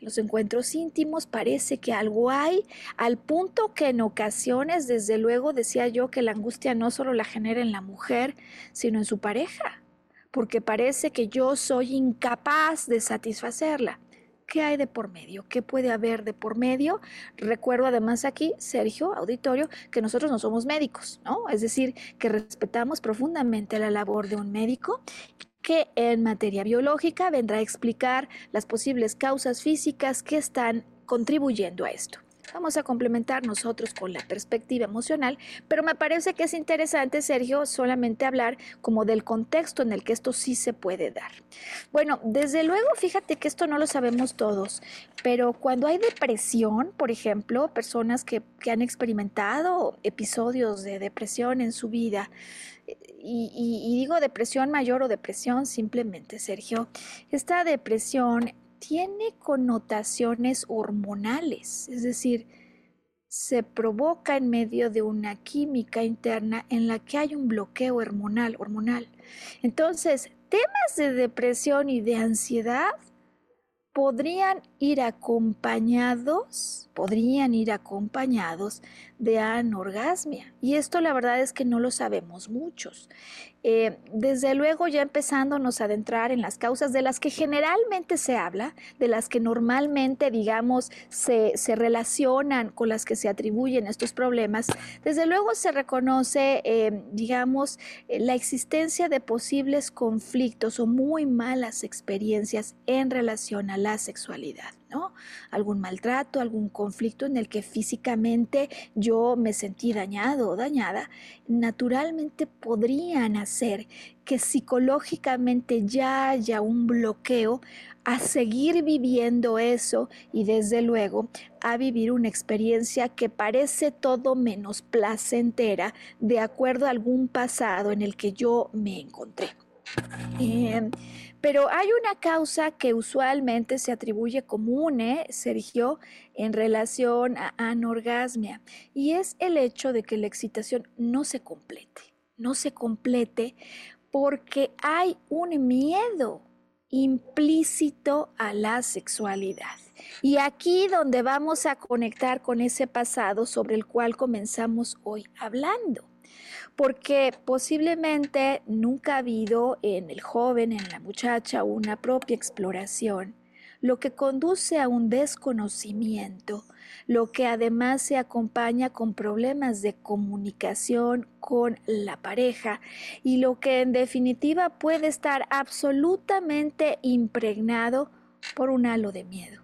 los encuentros íntimos parece que algo hay, al punto que en ocasiones, desde luego, decía yo que la angustia no solo la genera en la mujer, sino en su pareja, porque parece que yo soy incapaz de satisfacerla. ¿Qué hay de por medio? ¿Qué puede haber de por medio? Recuerdo además aquí, Sergio, auditorio, que nosotros no somos médicos, ¿no? Es decir, que respetamos profundamente la labor de un médico que en materia biológica vendrá a explicar las posibles causas físicas que están contribuyendo a esto. Vamos a complementar nosotros con la perspectiva emocional, pero me parece que es interesante, Sergio, solamente hablar como del contexto en el que esto sí se puede dar. Bueno, desde luego, fíjate que esto no lo sabemos todos, pero cuando hay depresión, por ejemplo, personas que, que han experimentado episodios de depresión en su vida, y, digo depresión mayor o depresión simplemente, Sergio, esta depresión tiene connotaciones hormonales, es decir, se provoca en medio de una química interna en la que hay un bloqueo hormonal, hormonal. Entonces, temas de depresión y de ansiedad podrían ir acompañados, podrían ir acompañados de anorgasmia. Y esto la verdad es que no lo sabemos muchos. Eh, desde luego ya empezándonos a adentrar en las causas de las que generalmente se habla, de las que normalmente, digamos, se, relacionan con las que se atribuyen estos problemas, desde luego se reconoce, eh, digamos, eh, la existencia de posibles conflictos o muy malas experiencias en relación a la sexualidad. Algún maltrato, algún conflicto en el que físicamente yo me sentí dañado o dañada, naturalmente podrían hacer que psicológicamente ya haya un bloqueo a seguir viviendo eso y desde luego a vivir una experiencia que parece todo menos placentera de acuerdo a algún pasado en el que yo me encontré. Em, pero hay una causa que usualmente se atribuye común, ¿eh, Sergio, en relación a anorgasmia, y es el hecho de que la excitación no se complete, no se complete porque hay un miedo implícito a la sexualidad. Y aquí donde vamos a conectar con ese pasado sobre el cual comenzamos hoy hablando porque posiblemente nunca ha habido en el joven, en la muchacha, una propia exploración, lo que conduce a un desconocimiento, lo que además se acompaña con problemas de comunicación con la pareja y lo que en definitiva puede estar absolutamente impregnado por un halo de miedo.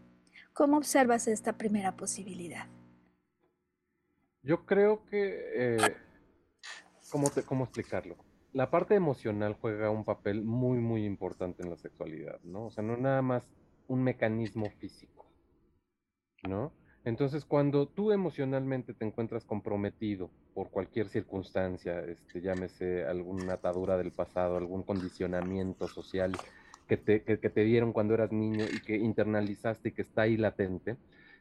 ¿Cómo observas esta primera posibilidad? Yo creo que eh, ¿cómo, ¿cómo explicarlo? La parte emocional juega un papel muy, muy importante en la sexualidad, ¿no? O sea, no nada más un mecanismo físico, ¿no? Entonces, cuando tú emocionalmente te encuentras comprometido por cualquier circunstancia, este, llámese alguna atadura del pasado, algún condicionamiento social que te, que, te dieron cuando eras niño y que internalizaste y que está ahí latente,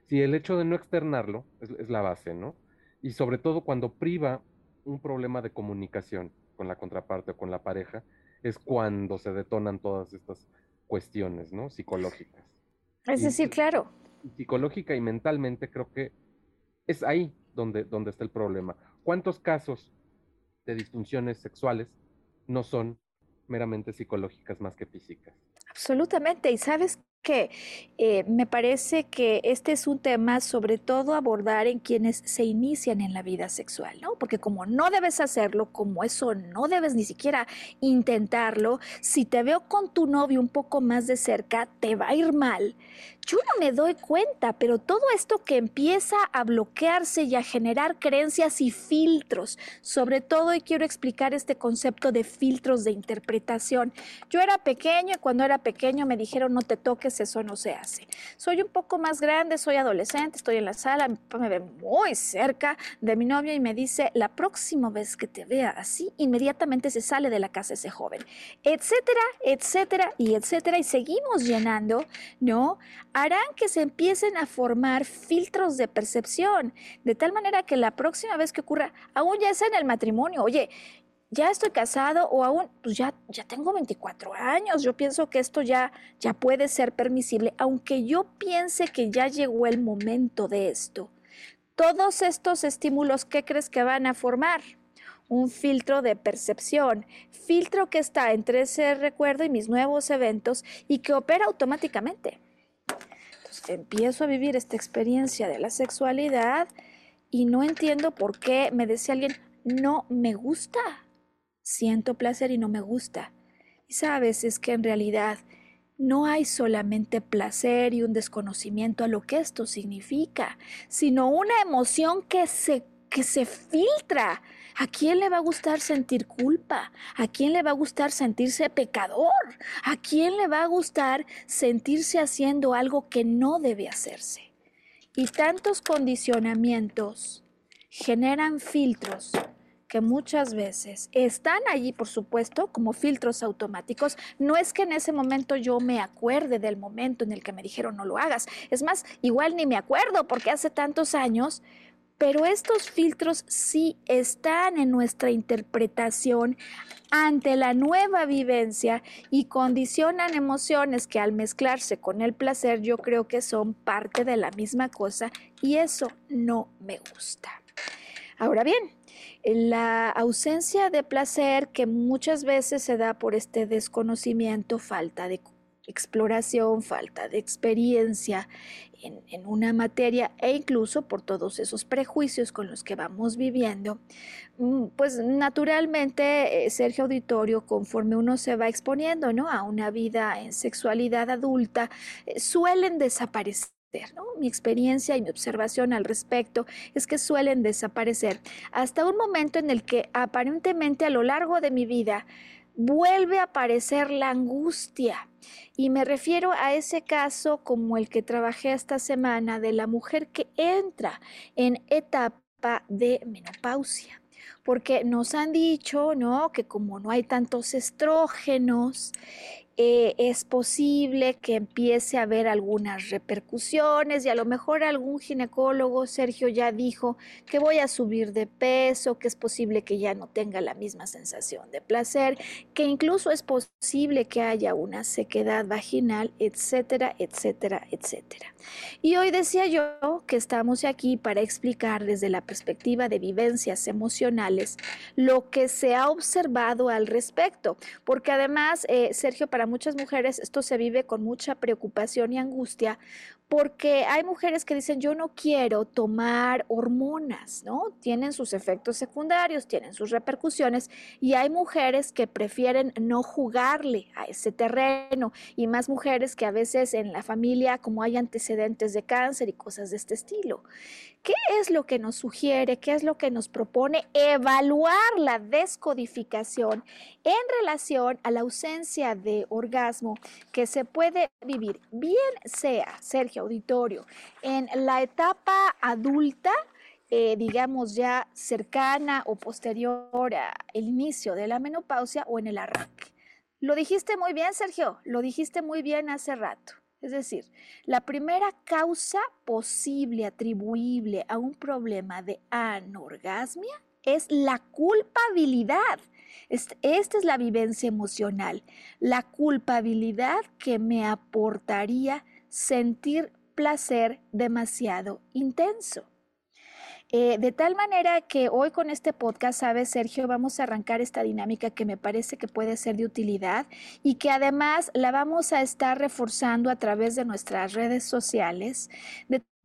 si el hecho de no externarlo es, es la base, ¿no? Y sobre todo cuando priva un problema de comunicación con la contraparte o con la pareja, es cuando se detonan todas estas cuestiones, ¿no? Psicológicas. Es decir, claro. Psicológica y mentalmente creo que es ahí donde, donde está el problema. ¿Cuántos casos de disfunciones sexuales no son meramente psicológicas más que físicas? Absolutamente. Y sabes que eh, me parece que este es un tema sobre todo abordar en quienes se inician en la vida sexual, ¿no? Porque como no debes hacerlo, como eso no debes ni siquiera intentarlo, si te veo con tu novio un poco más de cerca, te va a ir mal. Yo no me doy cuenta, pero todo esto que empieza a bloquearse y a generar creencias y filtros, sobre todo, y quiero explicar este concepto de filtros de interpretación. Yo era pequeño y cuando era pequeño me dijeron no te toques, eso no se hace. Soy un poco más grande, soy adolescente, estoy en la sala, mi me ve muy cerca de mi novio y me dice, la próxima vez que te vea así, inmediatamente se sale de la casa ese joven, etcétera, etcétera y etcétera, y seguimos llenando, ¿no? harán que se empiecen a formar filtros de percepción, de tal manera que la próxima vez que ocurra, aún ya sea en el matrimonio, oye, ya estoy casado o aún, pues ya, ya tengo 24 años, yo pienso que esto ya, ya puede ser permisible, aunque yo piense que ya llegó el momento de esto. Todos estos estímulos, ¿qué crees que van a formar? un filtro de percepción, filtro que está entre ese recuerdo y mis nuevos eventos y que opera automáticamente empiezo a vivir esta experiencia de la sexualidad y no entiendo por qué me decía alguien, no me gusta. Siento placer y no me gusta. Y sabes, es que en realidad no hay solamente placer y un desconocimiento a lo que esto significa, sino una emoción que se, que se filtra ¿A quién le va a gustar sentir culpa? ¿A quién le va a gustar sentirse pecador? ¿A quién le va a gustar sentirse haciendo algo que no debe hacerse? Y tantos condicionamientos generan filtros que muchas veces están allí, por supuesto, como filtros automáticos. No es que en ese momento yo me acuerde del momento en el que me dijeron no lo hagas. Es más, igual ni me acuerdo porque hace tantos años, pero estos filtros sí están en nuestra interpretación ante la nueva vivencia y condicionan emociones que al mezclarse con el placer yo creo que son parte de la misma cosa y eso no me gusta. Ahora bien, la ausencia de placer que muchas veces se da por este desconocimiento, falta de exploración, falta de experiencia, en, una materia e incluso por todos esos prejuicios con los que vamos viviendo, mm, pues naturalmente, eh, Sergio Auditorio, conforme uno se va exponiendo ¿no? a una vida en sexualidad adulta, eh, suelen desaparecer. Mi experiencia y mi observación al respecto es que suelen desaparecer hasta un momento en el que aparentemente a lo largo de mi vida vuelve a aparecer la angustia. Y me refiero a ese caso como el que trabajé esta semana de la mujer que entra en etapa de menopausia. Porque nos han dicho, ¿no? Que como no hay tantos estrógenos, eh, es posible que empiece a haber algunas repercusiones y a lo mejor algún ginecólogo, Sergio, ya dijo que voy a subir de peso, que es posible que ya no tenga la misma sensación de placer, que incluso es posible que haya una sequedad vaginal, etcétera, etcétera, etcétera. Y hoy decía yo que estamos aquí para explicar desde la perspectiva de vivencias emocionales lo que se ha observado al respecto, porque además, eh, Sergio, para muchas mujeres esto se vive con mucha preocupación y angustia porque hay mujeres que dicen yo no quiero tomar hormonas, ¿no? Tienen sus efectos secundarios, tienen sus repercusiones y hay mujeres que prefieren no jugarle a ese terreno y más mujeres que a veces en la familia como hay antecedentes de cáncer y cosas de este estilo. ¿Qué es lo que nos sugiere? ¿Qué es lo que nos propone? Evaluar la descodificación en relación a la ausencia de orgasmo que se puede vivir, bien sea, Sergio Auditorio, en la etapa adulta, eh, digamos ya cercana o posterior al inicio de la menopausia o en el arranque. Lo dijiste muy bien, Sergio, lo dijiste muy bien hace rato. Es decir, la primera causa posible atribuible a un problema de anorgasmia es la culpabilidad. Esta es la vivencia emocional, la culpabilidad que me aportaría sentir placer demasiado intenso. Eh, de tal manera que hoy con este podcast, sabes, Sergio, vamos a arrancar esta dinámica que me parece que puede ser de utilidad y que además la vamos a estar reforzando a través de nuestras redes sociales,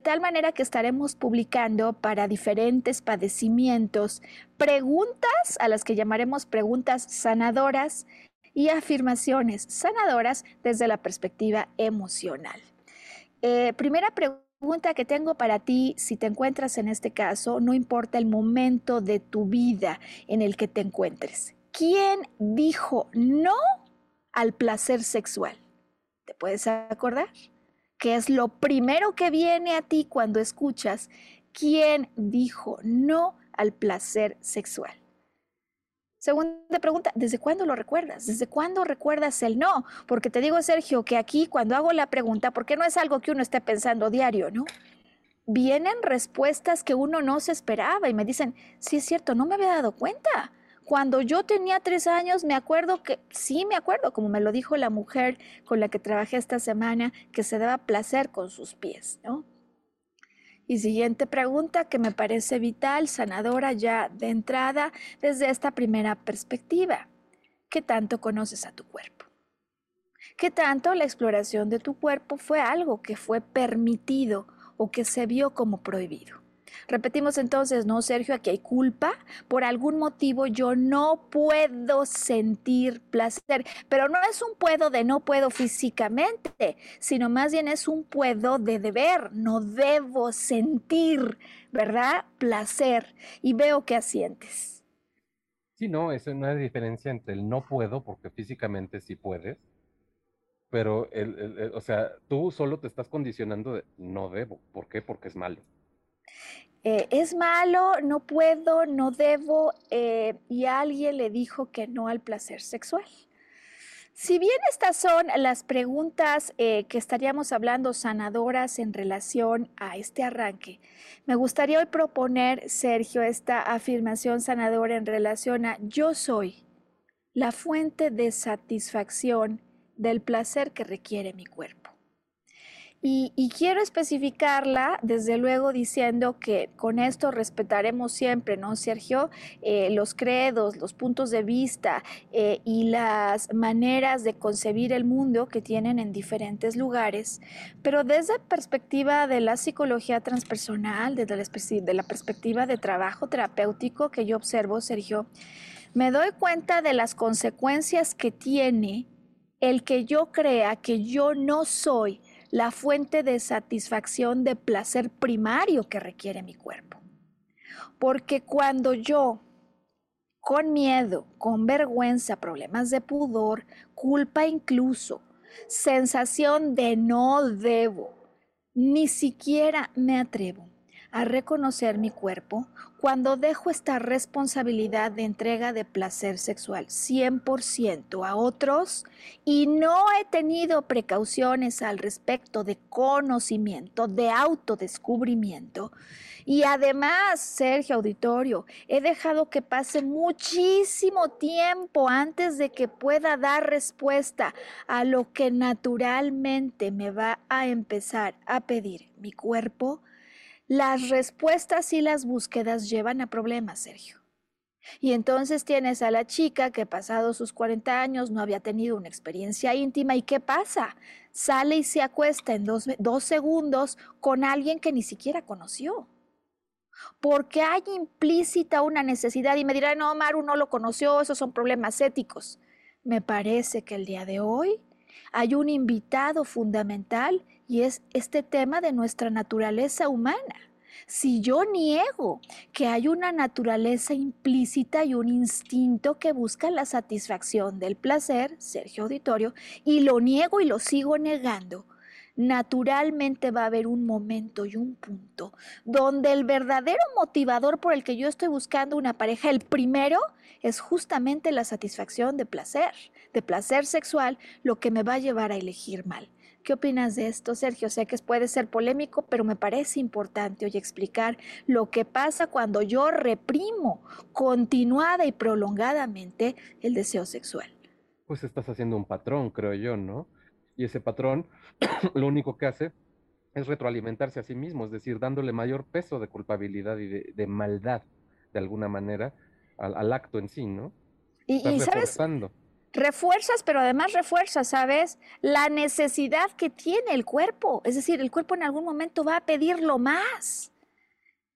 tal manera que estaremos publicando para diferentes padecimientos preguntas a las que llamaremos preguntas sanadoras y afirmaciones sanadoras desde la perspectiva emocional. Eh, primera pregunta pregunta que tengo para ti, si te encuentras en este caso, no importa el momento de tu vida en el que te encuentres. ¿Quién dijo no al placer sexual? ¿Te puedes acordar? ¿Qué es lo primero que viene a ti cuando escuchas quién dijo no al placer sexual? Segunda pregunta, ¿desde cuándo lo recuerdas? ¿Desde cuándo recuerdas el no? Porque te digo, Sergio, que aquí cuando hago la pregunta, porque no es algo que uno esté pensando diario, ¿no? Vienen respuestas que uno no se esperaba y me dicen, sí es cierto, no me había dado cuenta. Cuando yo tenía tres años, me acuerdo que, sí me acuerdo, como me lo dijo la mujer con la que trabajé esta semana, que se daba placer con sus pies, ¿no? Y siguiente pregunta que me parece vital, sanadora ya de entrada desde esta primera perspectiva. ¿Qué tanto conoces a tu cuerpo? ¿Qué tanto la exploración de tu cuerpo fue algo que fue permitido o que se vio como prohibido? Repetimos entonces, no, Sergio, aquí hay culpa. Por algún motivo yo no puedo sentir placer, pero no es un puedo de no puedo físicamente, sino más bien es un puedo de deber, no debo sentir, ¿verdad? Placer. Y veo que asientes. Sí, no, es una diferencia entre el no puedo, porque físicamente sí puedes, pero, el, o sea, tú solo te estás condicionando de no debo. ¿Por qué? Porque es malo. Eh, es malo, no puedo, no debo, eh, y alguien le dijo que no al placer sexual. Si bien estas son las preguntas eh, que estaríamos hablando sanadoras en relación a este arranque, me gustaría hoy proponer, Sergio, esta afirmación sanadora en relación a yo soy la fuente de satisfacción del placer que requiere mi cuerpo. Y, quiero especificarla, desde luego, diciendo que con esto respetaremos siempre, ¿no, Sergio? Eh, los credos, los puntos de vista eh, y las maneras de concebir el mundo que tienen en diferentes lugares, pero desde perspectiva de la psicología transpersonal, desde de la perspectiva de trabajo terapéutico que yo observo, Sergio, me doy cuenta de las consecuencias que tiene el que yo crea que yo no soy la fuente de satisfacción de placer primario que requiere mi cuerpo. Porque cuando yo, con miedo, con vergüenza, problemas de pudor, culpa incluso, sensación de no debo, ni siquiera me atrevo a reconocer mi cuerpo cuando dejo esta responsabilidad de entrega de placer sexual 100% a otros y no he tenido precauciones al respecto de conocimiento, de autodescubrimiento. Y además, Sergio Auditorio, he dejado que pase muchísimo tiempo antes de que pueda dar respuesta a lo que naturalmente me va a empezar a pedir mi cuerpo las respuestas y las búsquedas llevan a problemas, Sergio. Y entonces tienes a la chica que pasado sus 40 años no había tenido una experiencia íntima y ¿qué pasa? Sale y se acuesta en dos, segundos con alguien que ni siquiera conoció. Porque hay implícita una necesidad y me dirá, no, Maru no lo conoció, esos son problemas éticos. Me parece que el día de hoy hay un invitado fundamental y es este tema de nuestra naturaleza humana. Si yo niego que hay una naturaleza implícita y un instinto que busca la satisfacción del placer, Sergio Auditorio, y lo niego y lo sigo negando, naturalmente va a haber un momento y un punto donde el verdadero motivador por el que yo estoy buscando una pareja, el primero, es justamente la satisfacción de placer, de placer sexual, lo que me va a llevar a elegir mal. ¿Qué opinas de esto, Sergio? Sé que puede ser polémico, pero me parece importante hoy explicar lo que pasa cuando yo reprimo continuada y prolongadamente el deseo sexual. Pues estás haciendo un patrón, creo yo, ¿no? Y ese patrón lo único que hace es retroalimentarse a sí mismo, es decir, dándole mayor peso de culpabilidad y de, maldad, de alguna manera, al, acto en sí, ¿no? Y, ¿sabes? Refuerzas, pero además refuerzas, ¿sabes? La necesidad que tiene el cuerpo. Es decir, el cuerpo en algún momento va a pedirlo más.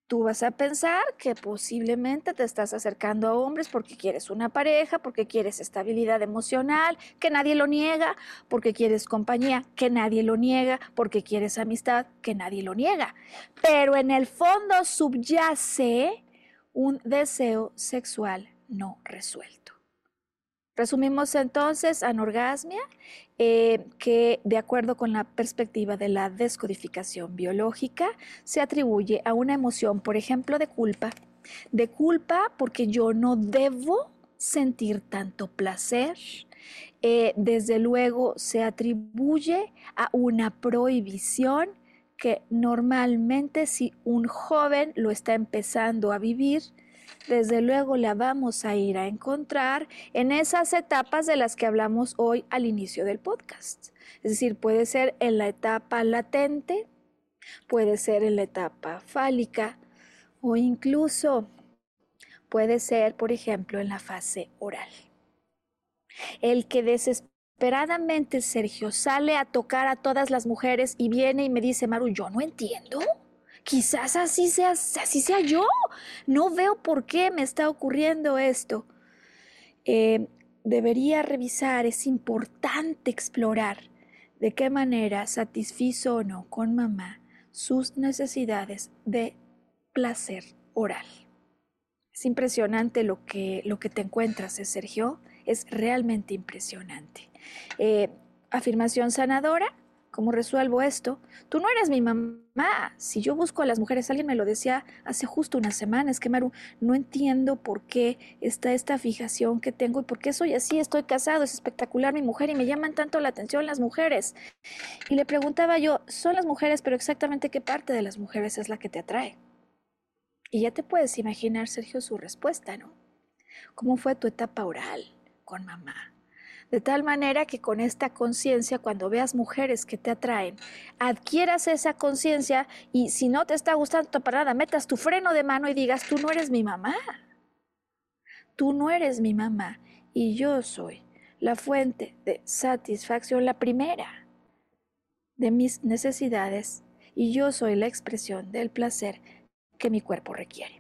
Tú vas a pensar que posiblemente te estás acercando a hombres porque quieres una pareja, porque quieres estabilidad emocional, que nadie lo niega, porque quieres compañía, que nadie lo niega, porque quieres amistad, que nadie lo niega. Pero en el fondo subyace un deseo sexual no resuelto. Resumimos entonces anorgasmia, eh, que de acuerdo con la perspectiva de la descodificación biológica, se atribuye a una emoción, por ejemplo, de culpa. De culpa porque yo no debo sentir tanto placer. Eh, desde luego se atribuye a una prohibición que normalmente si un joven lo está empezando a vivir, desde luego la vamos a ir a encontrar en esas etapas de las que hablamos hoy al inicio del podcast. Es decir, puede ser en la etapa latente, puede ser en la etapa fálica o incluso puede ser, por ejemplo, en la fase oral. El que desesperadamente Sergio sale a tocar a todas las mujeres y viene y me dice, Maru, yo no entiendo quizás así sea, así sea yo. No veo por qué me está ocurriendo esto. Eh, debería revisar, es importante explorar de qué manera satisfizo o no con mamá sus necesidades de placer oral. Es impresionante lo que, lo que te encuentras, ¿eh, Sergio. Es realmente impresionante. Eh, afirmación sanadora, ¿Cómo resuelvo esto? Tú no eres mi mamá. Si yo busco a las mujeres, alguien me lo decía hace justo unas semanas, que Maru, no entiendo por qué está esta fijación que tengo y por qué soy así, estoy casado, es espectacular mi mujer y me llaman tanto la atención las mujeres. Y le preguntaba yo, son las mujeres, pero exactamente qué parte de las mujeres es la que te atrae. Y ya te puedes imaginar, Sergio, su respuesta, ¿no? ¿Cómo fue tu etapa oral con mamá? De tal manera que con esta conciencia, cuando veas mujeres que te atraen, adquieras esa conciencia y si no te está gustando tu parada, metas tu freno de mano y digas, tú no eres mi mamá. Tú no eres mi mamá y yo soy la fuente de satisfacción, la primera de mis necesidades y yo soy la expresión del placer que mi cuerpo requiere.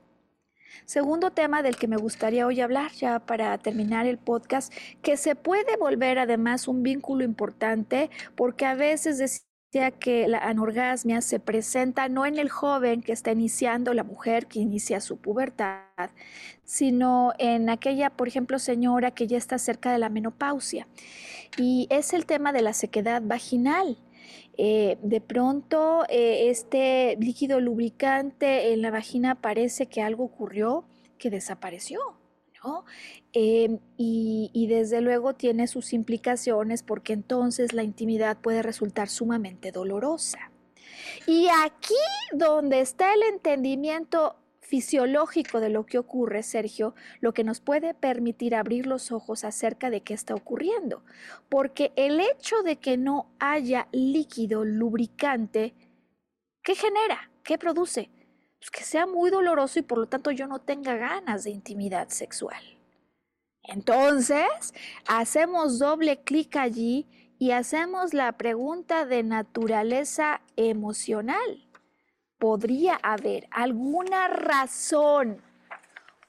Segundo tema del que me gustaría hoy hablar, ya para terminar el podcast, que se puede volver además un vínculo importante porque a veces decía que la anorgasmia se presenta no en el joven que está iniciando, la mujer que inicia su pubertad, sino en aquella, por ejemplo, señora que ya está cerca de la menopausia. Y es el tema de la sequedad vaginal. Eh, de pronto eh, este líquido lubricante en la vagina parece que algo ocurrió que desapareció. ¿no? Em, y, y, desde luego tiene sus implicaciones porque entonces la intimidad puede resultar sumamente dolorosa. Y aquí donde está el entendimiento fisiológico de lo que ocurre, Sergio, lo que nos puede permitir abrir los ojos acerca de qué está ocurriendo. Porque el hecho de que no haya líquido lubricante, ¿qué genera? ¿Qué produce? Pues que sea muy doloroso y por lo tanto yo no tenga ganas de intimidad sexual. Entonces, hacemos doble clic allí y hacemos la pregunta de naturaleza emocional podría haber alguna razón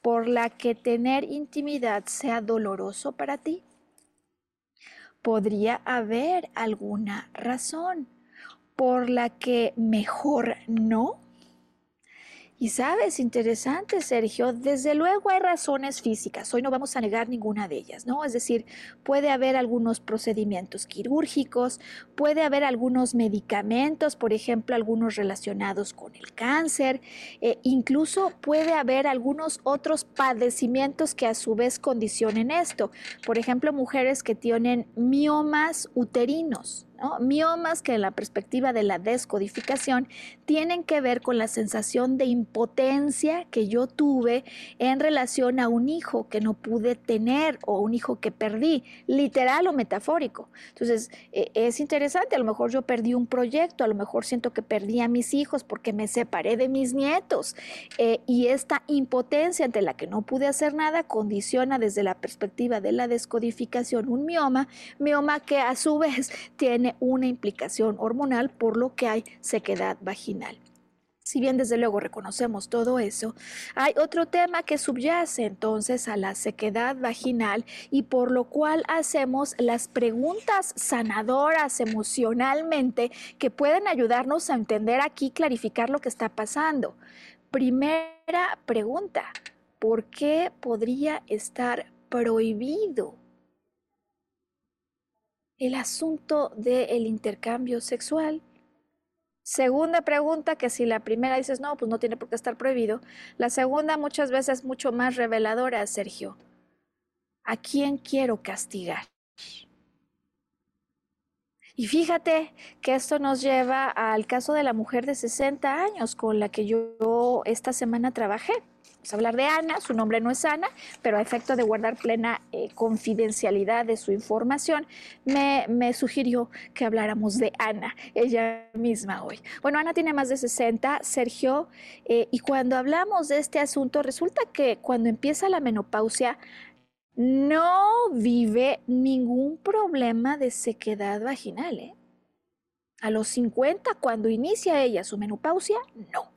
por la que tener intimidad sea doloroso para ti? ¿Podría haber alguna razón por la que mejor no? Y sabes, interesante, Sergio, desde luego hay razones físicas, hoy no vamos a negar ninguna de ellas, ¿no? Es decir, puede haber algunos procedimientos quirúrgicos, puede haber algunos medicamentos, por ejemplo, algunos relacionados con el cáncer, eh, incluso puede haber algunos otros padecimientos que a su vez condicionen esto. Por ejemplo, mujeres que tienen miomas uterinos, Miomas que en la perspectiva de la descodificación tienen que ver con la sensación de impotencia que yo tuve en relación a un hijo que no pude tener o un hijo que perdí, literal o metafórico. Entonces, e, es interesante, a lo mejor yo perdí un proyecto, a lo mejor siento que perdí a mis hijos porque me separé de mis nietos eh, y esta impotencia ante la que no pude hacer nada condiciona desde la perspectiva de la descodificación un mioma, mioma que a su vez tiene una implicación hormonal por lo que hay sequedad vaginal. Si bien desde luego reconocemos todo eso, hay otro tema que subyace entonces a la sequedad vaginal y por lo cual hacemos las preguntas sanadoras emocionalmente que pueden ayudarnos a entender aquí, clarificar lo que está pasando. Primera pregunta, ¿por qué podría estar prohibido el asunto del intercambio sexual. Segunda pregunta, que si la primera dices, no, pues no tiene por qué estar prohibido. La segunda muchas veces mucho más reveladora, Sergio. ¿A quién quiero castigar? Y fíjate que esto nos lleva al caso de la mujer de 60 años con la que yo esta semana trabajé. Vamos a hablar de Ana, su nombre no es Ana, pero a efecto de guardar plena eh, confidencialidad de su información, me, sugirió que habláramos de Ana, ella misma hoy. Bueno, Ana tiene más de 60, Sergio, eh, y cuando hablamos de este asunto, resulta que cuando empieza la menopausia, no vive ningún problema de sequedad vaginal. ¿eh? A los 50, cuando inicia ella su menopausia, no.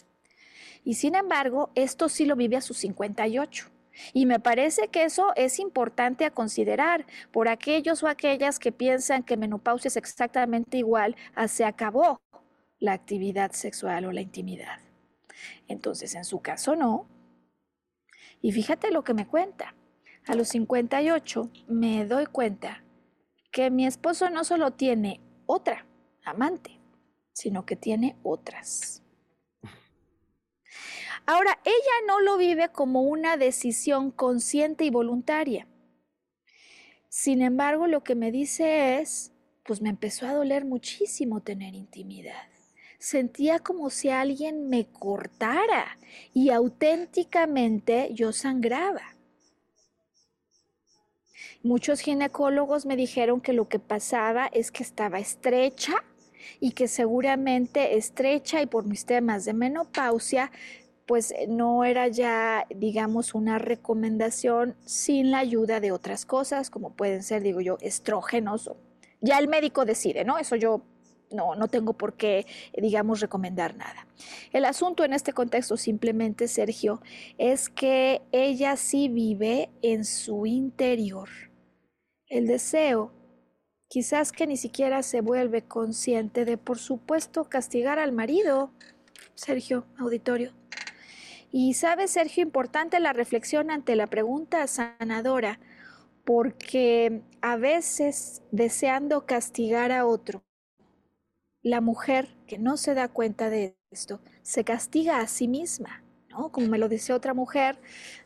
Y sin embargo, esto sí lo vive a sus 58. Y me parece que eso es importante a considerar por aquellos o aquellas que piensan que menopausia es exactamente igual a se acabó la actividad sexual o la intimidad. Entonces, en su caso no. Y fíjate lo que me cuenta. A los 58 me doy cuenta que mi esposo no solo tiene otra amante, sino que tiene otras. Ahora, ella no lo vive como una decisión consciente y voluntaria. Sin embargo, lo que me dice es, pues me empezó a doler muchísimo tener intimidad. Sentía como si alguien me cortara y auténticamente yo sangraba. Muchos ginecólogos me dijeron que lo que pasaba es que estaba estrecha y que seguramente estrecha y por mis temas de menopausia pues eh, no era ya, digamos, una recomendación sin la ayuda de otras cosas, como pueden ser, digo yo, estrógenos. Ya el médico decide, ¿no? Eso yo no, no tengo por qué, digamos, recomendar nada. El asunto en este contexto simplemente, Sergio, es que ella sí vive en su interior. El deseo, quizás que ni siquiera se vuelve consciente de, por supuesto, castigar al marido. Sergio, auditorio. Y sabe, Sergio, importante la reflexión ante la pregunta sanadora, porque a veces deseando castigar a otro, la mujer que no se da cuenta de esto se castiga a sí misma. Como me lo dice otra mujer,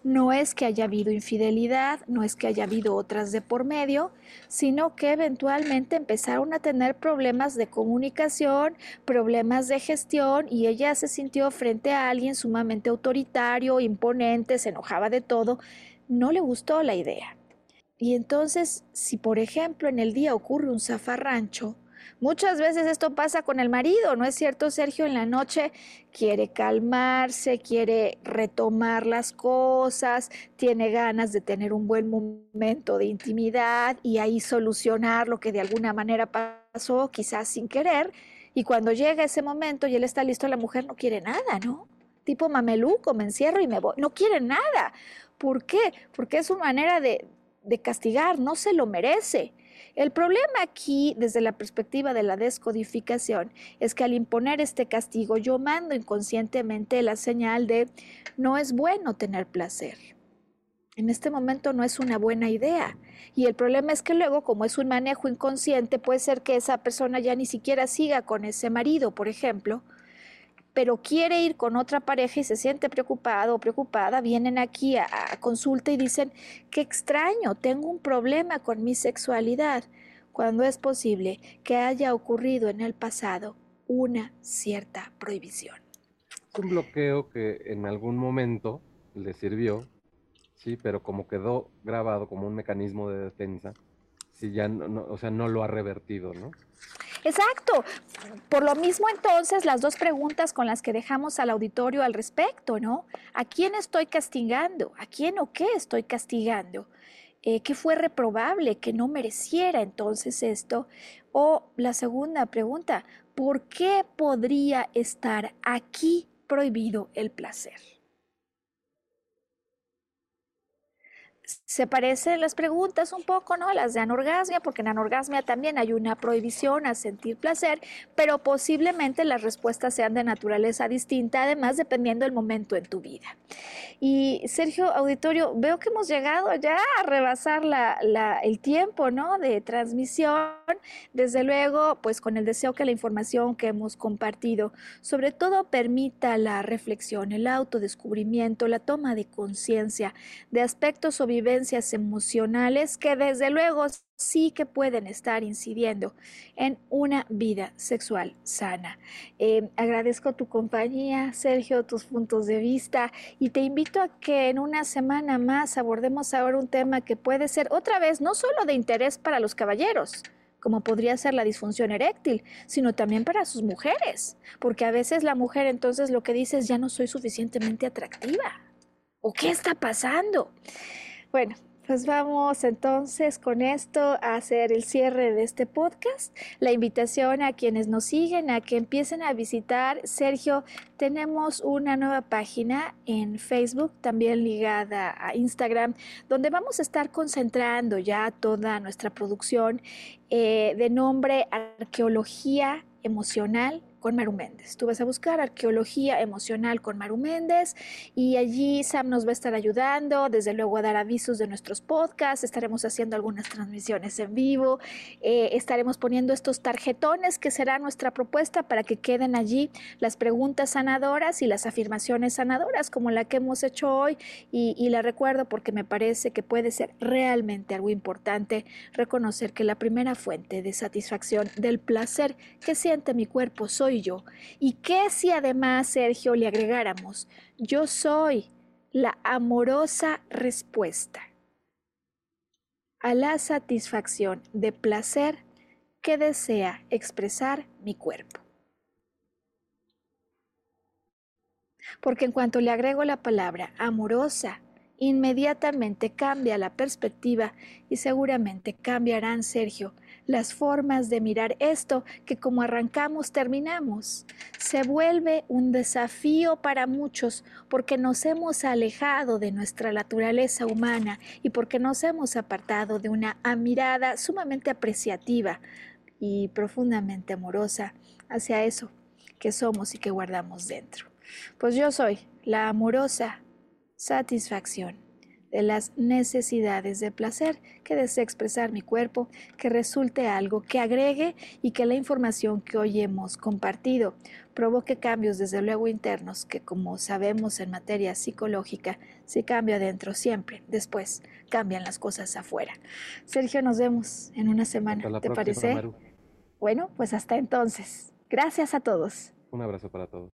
no es que haya habido infidelidad, no es que haya habido otras de por medio, sino que eventualmente empezaron a tener problemas de comunicación, problemas de gestión y ella se sintió frente a alguien sumamente autoritario, imponente, se enojaba de todo, no le gustó la idea. Y entonces, si por ejemplo en el día ocurre un zafarrancho, Muchas veces esto pasa con el marido, ¿no es cierto, Sergio? En la noche quiere calmarse, quiere retomar las cosas, tiene ganas de tener un buen momento de intimidad y ahí solucionar lo que de alguna manera pasó, quizás sin querer. Y cuando llega ese momento y él está listo, la mujer no quiere nada, ¿no? Tipo mameluco, me encierro y me voy. No quiere nada. ¿Por qué? Porque es su manera de, de castigar, no se lo merece. El problema aquí, desde la perspectiva de la descodificación, es que al imponer este castigo yo mando inconscientemente la señal de no es bueno tener placer. En este momento no es una buena idea. Y el problema es que luego, como es un manejo inconsciente, puede ser que esa persona ya ni siquiera siga con ese marido, por ejemplo, pero quiere ir con otra pareja y se siente preocupado o preocupada, vienen aquí a, consulta y dicen, qué extraño, tengo un problema con mi sexualidad cuando es posible que haya ocurrido en el pasado una cierta prohibición. Un bloqueo que en algún momento le sirvió, sí, pero como quedó grabado como un mecanismo de defensa, si ya no, o sea, no lo ha revertido, ¿no? Exacto. Por lo mismo entonces las dos preguntas con las que dejamos al auditorio al respecto, ¿no? ¿A quién estoy castigando? ¿A quién o qué estoy castigando? Eh, ¿Qué fue reprobable? ¿Que no mereciera entonces esto? O la segunda pregunta, ¿por qué podría estar aquí prohibido el placer? Se parecen las preguntas un poco, ¿no? Las de anorgasmia, porque en anorgasmia también hay una prohibición a sentir placer, pero posiblemente las respuestas sean de naturaleza distinta, además dependiendo del momento en tu vida. Y Sergio Auditorio, veo que hemos llegado ya a rebasar el tiempo, ¿no? De transmisión, desde luego, pues con el deseo que la información que hemos compartido, sobre todo permita la reflexión, el autodescubrimiento, la toma de conciencia de aspectos o vivencias emocionales que desde luego sí que pueden estar incidiendo en una vida sexual sana. Eh, agradezco tu compañía, Sergio, tus puntos de vista y te invito a que en una semana más abordemos ahora un tema que puede ser otra vez no solo de interés para los caballeros, como podría ser la disfunción eréctil, sino también para sus mujeres, porque a veces la mujer entonces lo que dice es ya no soy suficientemente atractiva. ¿O qué está pasando? Bueno, pues vamos entonces con esto a hacer el cierre de este podcast. La invitación a quienes nos siguen a que empiecen a visitar. Sergio, tenemos una nueva página en Facebook, también ligada a Instagram, donde vamos a estar concentrando ya toda nuestra producción eh, de nombre Arqueología Emocional con Maru Méndez. Tú vas a buscar arqueología emocional con Maru Méndez y allí Sam nos va a estar ayudando, desde luego a dar avisos de nuestros podcasts, estaremos haciendo algunas transmisiones en vivo, eh, estaremos poniendo estos tarjetones que será nuestra propuesta para que queden allí las preguntas sanadoras y las afirmaciones sanadoras como la que hemos hecho hoy y, y la recuerdo porque me parece que puede ser realmente algo importante reconocer que la primera fuente de satisfacción del placer que siente mi cuerpo soy yo. ¿Y qué si además, Sergio, le agregáramos, yo soy la amorosa respuesta a la satisfacción de placer que desea expresar mi cuerpo? Porque en cuanto le agrego la palabra amorosa, inmediatamente cambia la perspectiva y seguramente cambiarán, Sergio, las formas de mirar esto que como arrancamos terminamos. Se vuelve un desafío para muchos porque nos hemos alejado de nuestra naturaleza humana y porque nos hemos apartado de una mirada sumamente apreciativa y profundamente amorosa hacia eso que somos y que guardamos dentro. Pues yo soy la amorosa satisfacción de las necesidades de placer que desea expresar mi cuerpo, que resulte algo que agregue y que la información que hoy hemos compartido provoque cambios desde luego internos que como sabemos en materia psicológica, si cambia adentro siempre, después cambian las cosas afuera. Sergio, nos vemos en una semana, ¿te parece? Bueno, pues hasta entonces. Gracias a todos. Un abrazo para todos.